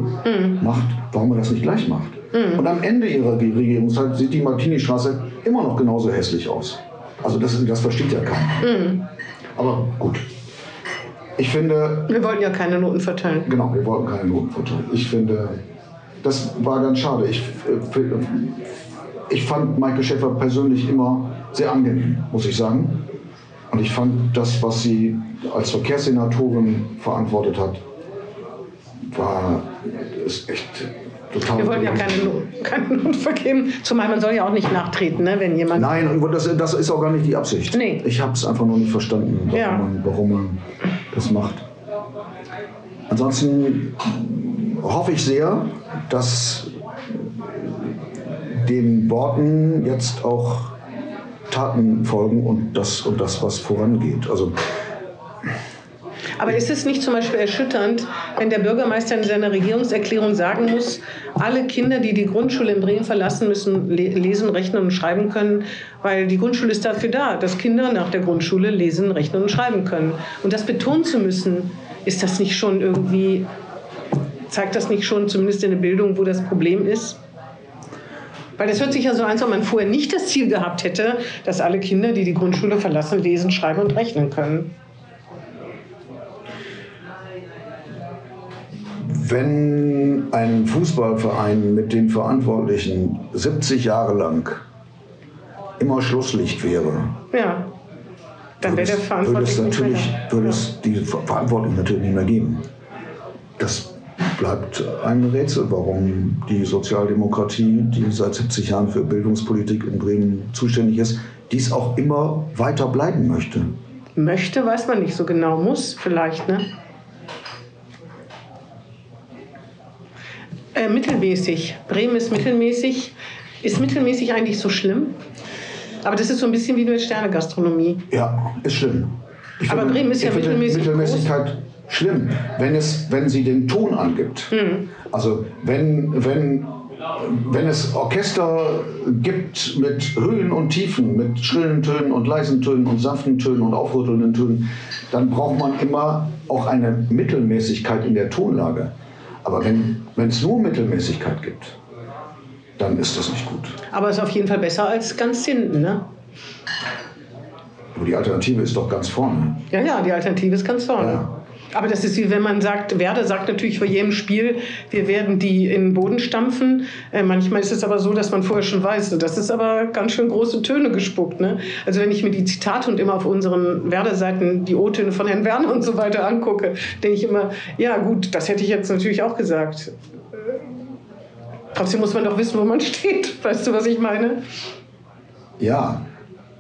macht, warum man das nicht gleich macht. Und am Ende ihrer Regierungszeit sieht die Martini-Straße immer noch genauso hässlich aus. Also das, das versteht ja keiner. Aber gut. Ich finde, Wir wollten ja keine Noten verteilen. Genau, wir wollten keine Noten verteilen. Ich finde, das war ganz schade. Ich, äh, ich fand Maike Schäfer persönlich immer sehr angenehm, muss ich sagen. Und ich fand das, was sie als Verkehrssenatorin verantwortet hat, war ist echt total. Wir wollten ja keine Noten, keine Noten vergeben. Zumal man soll ja auch nicht nachtreten, ne, wenn jemand. Nein, das, das ist auch gar nicht die Absicht. Nee. Ich habe es einfach noch nicht verstanden, warum, Ja. man, warum man das macht. Ansonsten hoffe ich sehr, dass den Worten jetzt auch Taten folgen und das, und das was vorangeht. Also Aber ist es nicht zum Beispiel erschütternd, wenn der Bürgermeister in seiner Regierungserklärung sagen muss, alle Kinder, die die Grundschule in Bremen verlassen, müssen le lesen, rechnen und schreiben können, weil die Grundschule ist dafür da, dass Kinder nach der Grundschule lesen, rechnen und schreiben können. Und das betonen zu müssen, ist das nicht schon irgendwie, zeigt das nicht schon zumindest in der Bildung, wo das Problem ist? Weil das hört sich ja so an, als ob man vorher nicht das Ziel gehabt hätte, dass alle Kinder, die die Grundschule verlassen, lesen, schreiben und rechnen können. Wenn ein Fußballverein mit den Verantwortlichen 70 Jahre lang immer Schlusslicht wäre, Ja. Dann wäre der würde es Verantwortliche nicht mehr natürlich, würde es die Ver- Verantwortlichen natürlich nicht mehr geben. Das bleibt ein Rätsel, warum die Sozialdemokratie, die seit 70 Jahren für Bildungspolitik in Bremen zuständig ist, dies auch immer weiter bleiben möchte. Möchte, weiß man nicht so genau. Muss vielleicht, ne? Äh, mittelmäßig. Bremen ist mittelmäßig. Ist mittelmäßig eigentlich so schlimm? Aber das ist so ein bisschen wie eine Sternegastronomie. Ja, ist schlimm. Ich Aber Bremen ist ja finde mittelmäßig Mittelmäßigkeit schlimm, wenn, es, wenn sie den Ton angibt. Hm. Also wenn, wenn, wenn es Orchester gibt mit Höhen und Tiefen, mit schrillen Tönen und leisen Tönen und sanften Tönen und aufrüttelnden Tönen, dann braucht man immer auch eine Mittelmäßigkeit in der Tonlage. Aber wenn, es nur Mittelmäßigkeit gibt, dann ist das nicht gut. Aber ist auf jeden Fall besser als ganz hinten, ne? Aber die Alternative ist doch ganz vorne. Ja, ja, die Alternative ist ganz vorne. Ja. Aber das ist wie wenn man sagt, Werder sagt natürlich vor jedem Spiel, wir werden die in den Boden stampfen. Äh, manchmal ist es aber so, dass man vorher schon weiß, das ist aber ganz schön große Töne gespuckt. Ne? Also wenn ich mir die Zitate und immer auf unseren Werder-Seiten die O-Töne von Herrn Werner und so weiter angucke, denke ich immer, ja gut, das hätte ich jetzt natürlich auch gesagt. Äh, Trotzdem muss man doch wissen, wo man [LAUGHS] steht. Weißt du, was ich meine? Ja,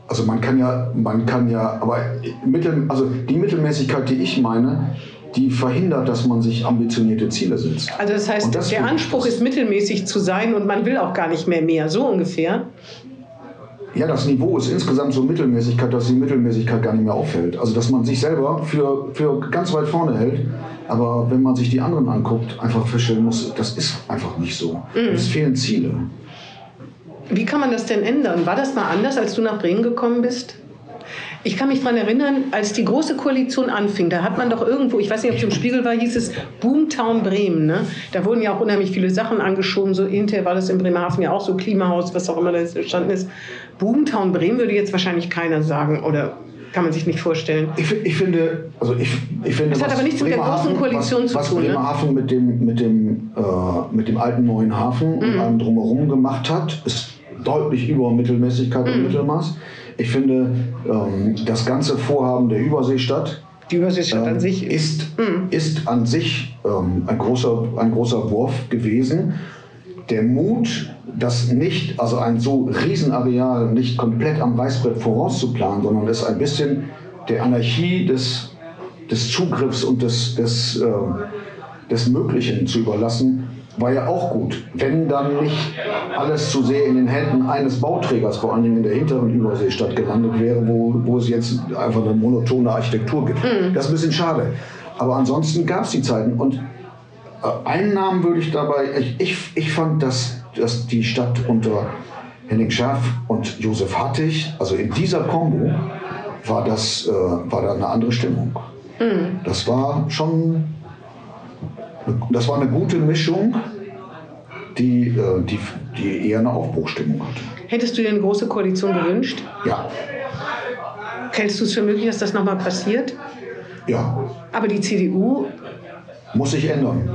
also man kann ja, man kann ja, aber mittel, also die Mittelmäßigkeit, die ich meine, die verhindert, dass man sich ambitionierte Ziele setzt. Also das heißt, das der Anspruch ist mittelmäßig zu sein und man will auch gar nicht mehr mehr, so ungefähr. Ja, das Niveau ist insgesamt so Mittelmäßigkeit, dass die Mittelmäßigkeit gar nicht mehr auffällt. Also dass man sich selber für, für ganz weit vorne hält, aber wenn man sich die anderen anguckt, einfach feststellen muss, das ist einfach nicht so. Es fehlen Ziele. Wie kann man das denn ändern? War das mal anders, als du nach Bremen gekommen bist? Ich kann mich daran erinnern, als die Große Koalition anfing, da hat man doch irgendwo, ich weiß nicht, ob es im Spiegel war, hieß es Boomtown Bremen. Ne? Da wurden ja auch unheimlich viele Sachen angeschoben. So hinterher war das in Bremerhaven ja auch so Klimahaus, was auch immer da entstanden ist. Boomtown Bremen würde jetzt wahrscheinlich keiner sagen oder kann man sich nicht vorstellen. Ich, ich finde, also ich, ich finde, Das hat was aber nichts mit der großen Koalition was, zu was tun, ne? Bremerhaven mit dem, mit dem, äh, mit dem alten neuen Hafen Mhm. und allem drumherum gemacht hat, ist deutlich über Mittelmäßigkeit Mhm. und Mittelmaß. Ich finde, ähm, das ganze Vorhaben der Überseestadt Die Überseestadt an ähm, sich ist, Mhm. ist an sich ähm, ein, großer, ein großer Wurf gewesen. der Mut, das nicht, also ein so Riesenareal nicht komplett am Reißbrett vorauszuplanen, sondern es ein bisschen der Anarchie des, des Zugriffs und des, des, äh, des Möglichen zu überlassen, war ja auch gut. Wenn dann nicht alles zu sehr in den Händen eines Bauträgers, vor allen Dingen in der hinteren Überseestadt gelandet wäre, wo, wo es jetzt einfach eine monotone Architektur gibt. Das ist ein bisschen schade. Aber ansonsten gab es die Zeiten. Und äh, einen Namen würde ich dabei, ich, ich, ich fand, dass, dass die Stadt unter Henning Schaaf und Josef Hattig, also in dieser Kombo, war, das, äh, war da eine andere Stimmung. Das war schon, das war eine gute Mischung, die, äh, die, die eher eine Aufbruchstimmung hatte. Hättest du dir eine große Koalition gewünscht? Ja, Hältst du es für möglich, dass das nochmal passiert? ja, Aber die CDU, muss sich ändern.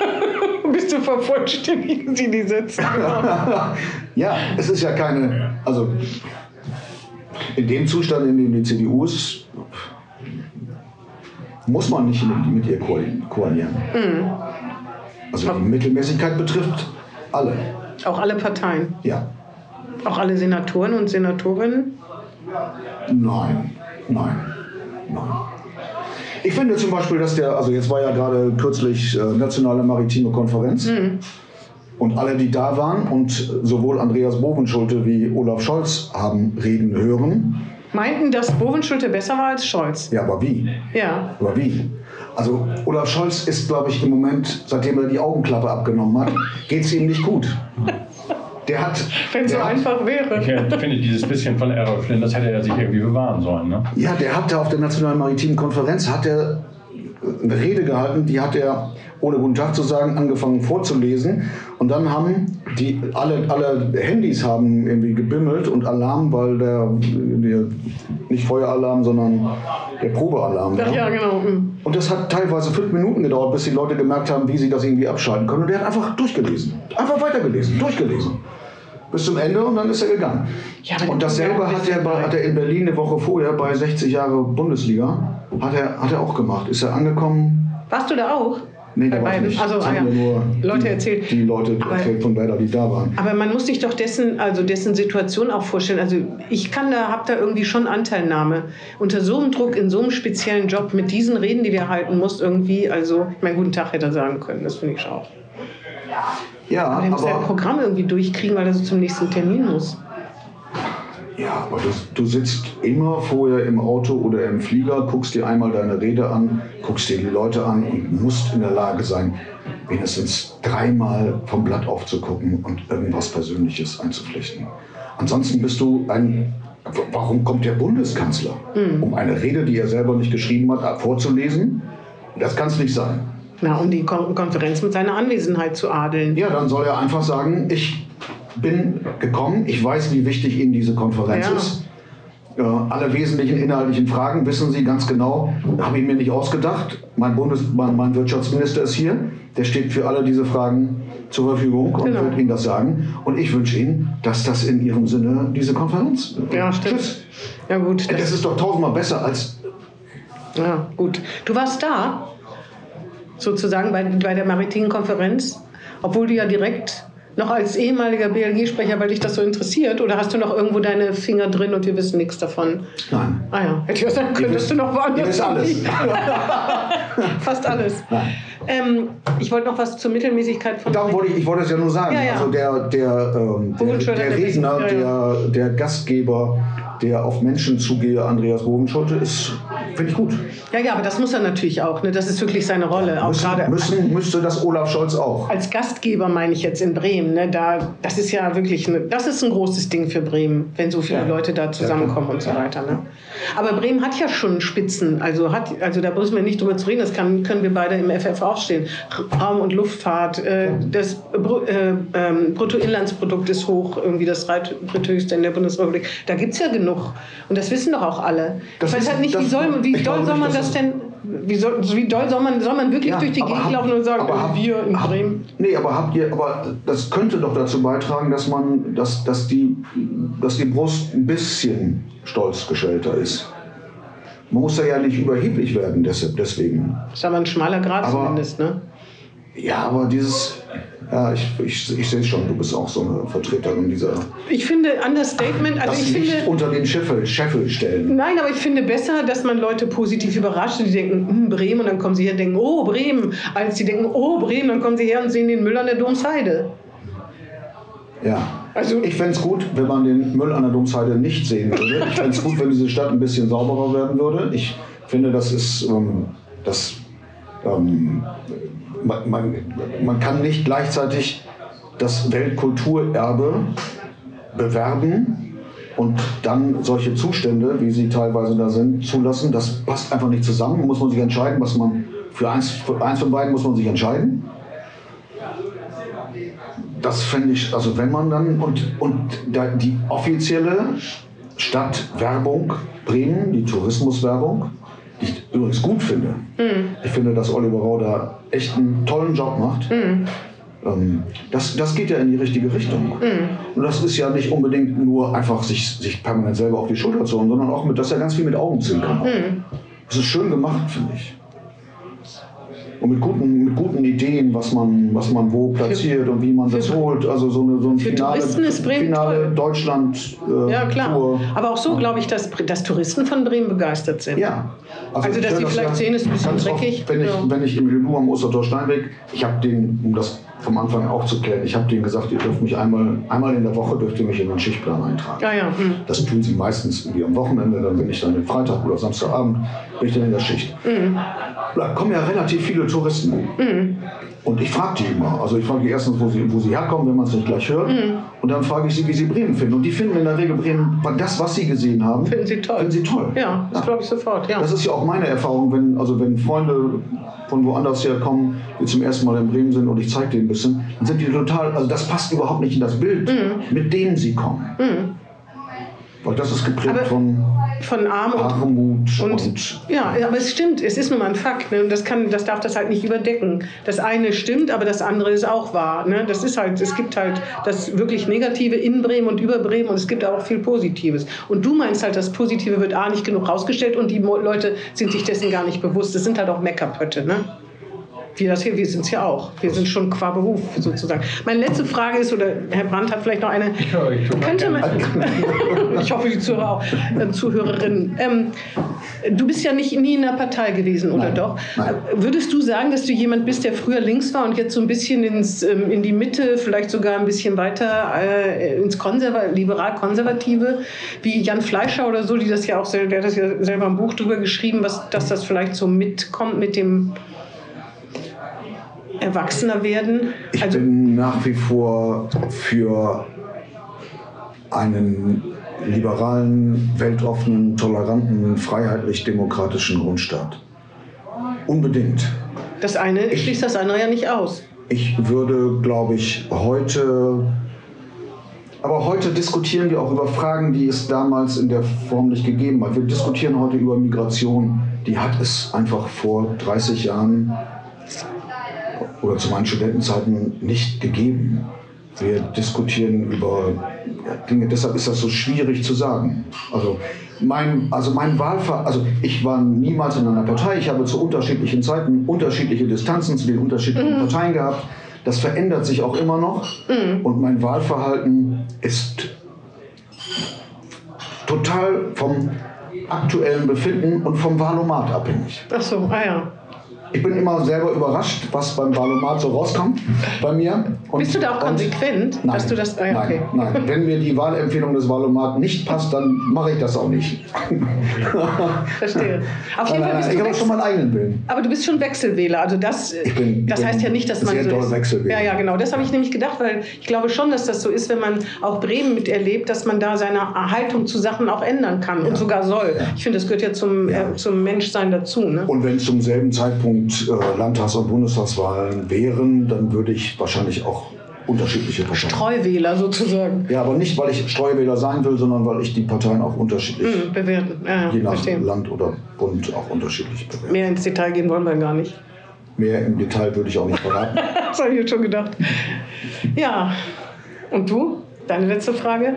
[LAUGHS] bist du vervollständigen sie die Sitze? [LAUGHS] Ja, es ist ja keine, also in dem Zustand, in dem die CDU ist, muss man nicht mit, mit ihr koali- koalieren. Also die Mittelmäßigkeit betrifft alle. Auch alle Parteien, Ja, auch alle Senatoren und Senatorinnen. nein, nein, nein. Ich finde zum Beispiel, dass der, also jetzt war ja gerade kürzlich äh, nationale maritime Konferenz. Und alle, die da waren und sowohl Andreas Bovenschulte wie Olaf Scholz haben reden hören. Meinten, dass Bovenschulte besser war als Scholz. Ja, aber wie? Ja. Aber wie? Also Olaf Scholz ist, glaube ich, im Moment, seitdem er die Augenklappe abgenommen hat, [LAUGHS] geht es ihm nicht gut. Der hat, Wenn es so hat, einfach wäre. Ich finde, dieses bisschen von Errol Flynn, das hätte er sich irgendwie bewahren sollen. Ne? ja, der hat da auf der Nationalen Maritimen Konferenz hat er eine Rede gehalten, die hat er ohne guten Tag zu sagen angefangen vorzulesen und dann haben die alle alle Handys haben irgendwie gebimmelt und Alarm, weil der, der nicht Feueralarm, sondern der Probealarm. Ach war. ja, genau. hm. Und das hat teilweise fünf Minuten gedauert, bis die Leute gemerkt haben, wie sie das irgendwie abschalten können. Und der hat einfach durchgelesen. Einfach weitergelesen, durchgelesen. Bis zum Ende und dann ist er gegangen. Ja, und dasselbe hat er, bei, hat er in Berlin eine Woche vorher bei 60 Jahre Bundesliga, hat er, hat er auch gemacht. Ist er angekommen? Warst du da auch? Nee, da war nicht. Also, ah, ja. nur Leute die, erzählt. Die Leute Aber- erzählt von Werder, die da waren. Aber man muss sich doch dessen, also dessen Situation auch vorstellen. Also ich kann da, habe da irgendwie schon Anteilnahme. Unter so einem Druck, in so einem speziellen Job, mit diesen Reden, die der halten muss, irgendwie, also, ich meine, guten Tag hätte er sagen können, das finde ich schon auch. Ja, Aber der muss ja ein aber, Programm irgendwie durchkriegen, weil er so zum nächsten Termin muss. ja, aber das, du sitzt immer vorher im Auto oder im Flieger, guckst dir einmal deine Rede an, guckst dir die Leute an und musst in der Lage sein, wenigstens dreimal vom Blatt aufzugucken und irgendwas Persönliches einzuflechten. Ansonsten bist du ein. Warum kommt der Bundeskanzler? Um eine Rede, die er selber nicht geschrieben hat, vorzulesen? Das kann es nicht sein. Na, um die Kon Konferenz mit seiner Anwesenheit zu adeln. Ja, dann soll er einfach sagen, ich bin gekommen, ich weiß, wie wichtig Ihnen diese Konferenz Ja. ist. Äh, alle wesentlichen inhaltlichen Fragen wissen Sie ganz genau, habe ich mir nicht ausgedacht. Mein, Bundes mein, mein Wirtschaftsminister ist hier, der steht für alle diese Fragen zur Verfügung und Genau. wird Ihnen das sagen. Und ich wünsche Ihnen, dass das in Ihrem Sinne diese Konferenz. Ja, stimmt. Tschüss. Ja, gut. Das ist doch tausendmal besser als. Ja, gut. Du warst da, sozusagen bei, bei der maritimen Konferenz, obwohl du ja direkt noch als ehemaliger BLG-Sprecher, weil dich das so interessiert, oder hast du noch irgendwo deine Finger drin und wir wissen nichts davon? Nein. Ah ja, hätte ich ja sagen können, dass du noch woanders wisst alles. [LAUGHS] Fast alles. Ähm, ich wollte noch was zur Mittelmäßigkeit von. Darum wollte ich, ich wollte es ja nur sagen. Ja, ja. Also der, der, ähm, der, der Redner, ja, der, der Gastgeber, der auf Menschen zugehe, Andreas Bovenschulte, ist, finde ich gut. Ja, ja, aber das muss er natürlich auch. Ne? Das ist wirklich seine Rolle. Auch gerade Müssen, müssen, müsste das Olaf Scholz auch. als Gastgeber meine ich jetzt in Bremen. Ne? Da, das ist ja wirklich eine, das ist ein großes Ding für Bremen, wenn so viele Ja. Leute da zusammenkommen und so weiter. Ne? Aber Bremen hat ja schon Spitzen. Also, hat, also da müssen wir nicht drüber zu reden. Das kann, können wir beide im FF aufstehen. Raum- und Luftfahrt, äh, das Bru- äh, ähm, Bruttoinlandsprodukt ist hoch, irgendwie das dritthöchste in der Bundesrepublik. Da gibt es ja genug. Und das wissen doch auch alle. Das ich weiß halt nicht, wie, das- soll, wie doll soll man das denn, wie soll, wie doll soll man, soll man wirklich Ja, durch die Gegend hab- laufen und sagen, aber hab- wir in hab- Bremen? Nee, aber habt ihr, aber das könnte doch dazu beitragen, dass man, dass, dass, die, dass die Brust ein bisschen stolzgestellter ist. Man muss da ja nicht überheblich werden deshalb, deswegen. Das ist aber ein schmaler Grad Aber- zumindest, ne? Ja, aber dieses, Ja, ich, ich, ich sehe schon, du bist auch so eine Vertreterin dieser. Ich finde Understatement, also das ich Licht finde. unter den Scheffel, Scheffel stellen. Nein, aber ich finde besser, dass man Leute positiv überrascht. Die denken, hm, Bremen, und dann kommen sie her und denken, oh, Bremen. Als sie denken, oh, Bremen, dann kommen sie her und sehen den Müll an der Domsheide. Ja. Also- ich fände es gut, wenn man den Müll an der Domsheide nicht sehen würde. Ich fände es gut, wenn diese Stadt ein bisschen sauberer werden würde. Ich finde, das ist. Ähm, das, ähm, man, man, man kann nicht gleichzeitig das Weltkulturerbe bewerben und dann solche Zustände, wie sie teilweise da sind, zulassen. Das passt einfach nicht zusammen. Muss man sich entscheiden, was man für eins, für eins von beiden muss man sich entscheiden. Das fände ich, also wenn man dann und, und da die offizielle Stadtwerbung Bremen, die Tourismuswerbung, übrigens gut finde. Ich finde, dass Oliver Rau da echt einen tollen Job macht. Ähm, das, das geht ja in die richtige Richtung. Und das ist ja nicht unbedingt nur einfach sich, sich permanent selber auf die Schulter zu hauen, sondern auch mit, das ist ja ganz viel mit Augenzwinkern. Das ist schön gemacht, finde ich. Und mit guten, mit guten Ideen, was man, was man wo platziert und wie man das holt. Also so, eine, so ein für Finale, Touristen ist Bremen Finale toll. Deutschland äh, Ja, klar. Tour. Aber auch so glaube ich, dass, dass Touristen von Bremen begeistert sind. Ja. Also, ich dass die das vielleicht sehen, ist ein bisschen dreckig. Oft, wenn, ich, Ja. wenn ich im Lulu am Ostertor Steinweg, ich habe den, um das vom Anfang auch zu klären, ich habe denen gesagt, ihr dürft mich einmal, einmal in der Woche dürft ihr mich in den Schichtplan eintragen. Ja, ja. hm. Das tun sie meistens irgendwie am Wochenende, dann bin ich dann den Freitag oder Samstagabend, bin ich dann in der Schicht. Mhm. Da kommen ja relativ viele Touristen. Und ich frage die immer. Also ich frage die erstens, wo sie, wo sie herkommen, wenn man es nicht gleich hört. Mhm. Und dann frage ich sie, wie sie Bremen finden. Und die finden in der Regel Bremen, das, was sie gesehen haben, Finden sie toll. Finden sie toll. Ja, das glaube ich sofort. Ja. Das ist ja auch meine Erfahrung, wenn, also wenn Freunde von woanders herkommen, die zum ersten Mal in Bremen sind und ich zeige denen ein bisschen, dann sind die total, also das passt überhaupt nicht in das Bild, Mhm. mit dem sie kommen. Weil das ist geprägt Aber- von Von Arm und Armut und, Und, ja, aber es stimmt, es ist nun mal ein Fakt. Ne? Und das, kann, das darf das halt nicht überdecken. Das eine stimmt, aber das andere ist auch wahr. Ne? Das ist halt, es gibt halt das wirklich Negative in Bremen und über Bremen und es gibt auch viel Positives. Und du meinst halt, das Positive wird A nicht genug rausgestellt und die Leute sind sich dessen gar nicht bewusst. Das sind halt auch Meckerpötte. Ne? Wir das hier, wir sind es ja auch. Wir sind schon qua Beruf sozusagen. Meine letzte Frage ist, oder Herr Brandt hat vielleicht noch eine. euch total Könnte man, [LAUGHS] ich hoffe, die Zuhörer auch, äh, Zuhörerinnen. Ähm, du bist ja nicht nie in einer Partei gewesen, oder Nein. doch? Nein. Würdest du sagen, dass du jemand bist, der früher links war und jetzt so ein bisschen ins, ähm, in die Mitte, vielleicht sogar ein bisschen weiter äh, ins Konserva liberal-konservative, wie Jan Fleischer oder so, die das ja auch der hat das ja selber ein Buch drüber geschrieben, was, dass das vielleicht so mitkommt mit dem Erwachsener werden? ich Also, bin nach wie vor für einen liberalen, weltoffenen, toleranten, freiheitlich-demokratischen Grundstaat. Unbedingt. das eine schließt das andere ja nicht aus. Ich würde, glaube ich, heute. Aber heute diskutieren wir auch über Fragen, die es damals in der Form nicht gegeben hat. Wir diskutieren heute über Migration. Die hat es einfach vor 30 Jahren oder zu meinen Studentenzeiten nicht gegeben. Wir diskutieren über Dinge, deshalb ist das so schwierig zu sagen. Also mein, also mein Wahlver also ich war niemals in einer Partei, ich habe zu unterschiedlichen Zeiten unterschiedliche Distanzen zu den unterschiedlichen Parteien gehabt. Das verändert sich auch immer noch und mein Wahlverhalten ist total vom aktuellen Befinden und vom Wahlomat abhängig. Ach so, ah ja. Ich bin immer selber überrascht, was beim Wahlomat so rauskommt bei mir. Und, Bist du da auch konsequent, Nein, dass du das- ah ja, okay. nein, nein. Wenn mir die Wahlempfehlung des Wahlomat nicht passt, dann mache ich das auch nicht. [LAUGHS] Verstehe. Auf jeden Fall nein, bist ich du habe schon meinen eigenen Willen. aber du bist schon Wechselwähler. Also das, Ich bin- ich das heißt ja nicht, dass man sehr so. Wechselwähler. Ja, ja, genau. Das habe ich nämlich gedacht, weil ich glaube schon, dass das so ist, wenn man auch Bremen miterlebt, dass man da seine Haltung zu Sachen auch ändern kann und sogar soll. Ja. Ich finde, das gehört ja zum, Ja. Äh, zum Menschsein dazu. Ne? Und wenn zum selben Zeitpunkt äh, Landtags- und Bundestagswahlen wären, dann würde ich wahrscheinlich auch unterschiedliche Parteien. Treuwähler sozusagen Ja, aber nicht, weil ich Streuwähler sein will, sondern weil ich die Parteien auch unterschiedlich, hm, bewerten. Ja, je nach verstehe. Land oder Bund, auch unterschiedlich bewerte. Mehr ins Detail gehen wollen wir gar nicht. Mehr im Detail würde ich auch nicht verraten. [LAUGHS] Das habe ich jetzt schon gedacht. Ja. Und du? Deine letzte Frage?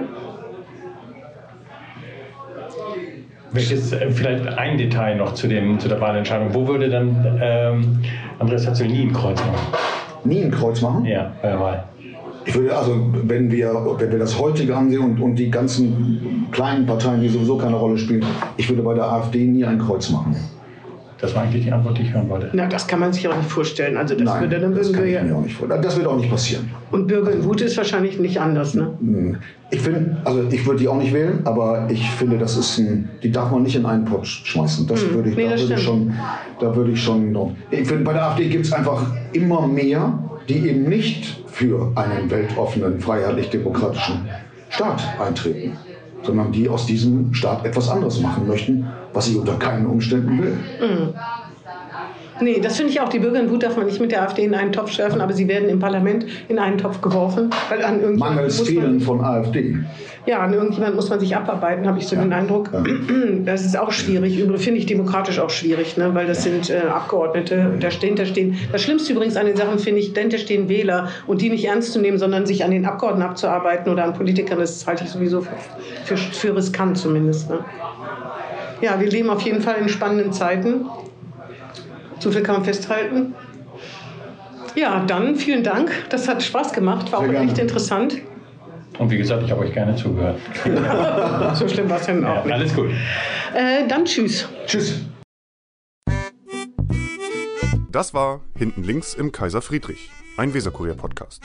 Welches, äh, vielleicht ein Detail noch zu, dem, zu der Wahlentscheidung. Wo würde dann ähm, Andreas Hatzel nie ein Kreuz machen? nie ein Kreuz machen. Ja, bei der Wahl. Ich würde also, wenn wir, wenn wir das heutige ansehen und, und die ganzen kleinen Parteien, die sowieso keine Rolle spielen, ich würde bei der AfD nie ein Kreuz machen. Das war eigentlich die Antwort, die ich hören wollte. Na, das kann man sich auch nicht vorstellen. Also das Nein, würde dann das kann wir ich ja. mir auch nicht vorstellen. Das wird auch nicht passieren. Und Bürger in Wut ist wahrscheinlich nicht anders, ne? Ich finde, also ich würde die auch nicht wählen, aber ich finde, das ist ein, die darf man nicht in einen Pott schmeißen. Das würde ich, Hm. Nee, da würde ich schon, da würde ich schon, noch- ich finde, bei der AfD gibt es einfach immer mehr, die eben nicht für einen weltoffenen, freiheitlich-demokratischen Staat eintreten, sondern die aus diesem Staat etwas anderes machen möchten, was ich unter keinen Umständen will. Nee, das finde ich auch. Die Bürger in Wut darf man nicht mit der AfD in einen Topf werfen, aber sie werden im Parlament in einen Topf geworfen. Weil an irgendjemand Mangels muss Fehlen von AfD. ja, an irgendjemand muss man sich abarbeiten, habe ich so den Eindruck. [CLEARS THROAT] Das ist auch schwierig. Übrigens finde ich demokratisch auch schwierig, ne? weil das sind äh, Abgeordnete, da stehen, da stehen. Das Schlimmste übrigens an den Sachen finde ich, dahinter stehen Wähler und die nicht ernst zu nehmen, sondern sich an den Abgeordneten abzuarbeiten oder an Politikern, das halte ich sowieso für, für, für riskant zumindest. Ne? Ja, wir leben auf jeden Fall in spannenden Zeiten. So viel kann man festhalten. Ja, dann vielen Dank. Das hat Spaß gemacht, war Sehr auch gerne. echt interessant. Und wie gesagt, ich habe euch gerne zugehört. [LAUGHS] So schlimm war es dann Ja, auch nicht. alles gut. Äh, dann tschüss. Tschüss. Das war Hinten links im Kaiser Friedrich, ein Weserkurier-Podcast.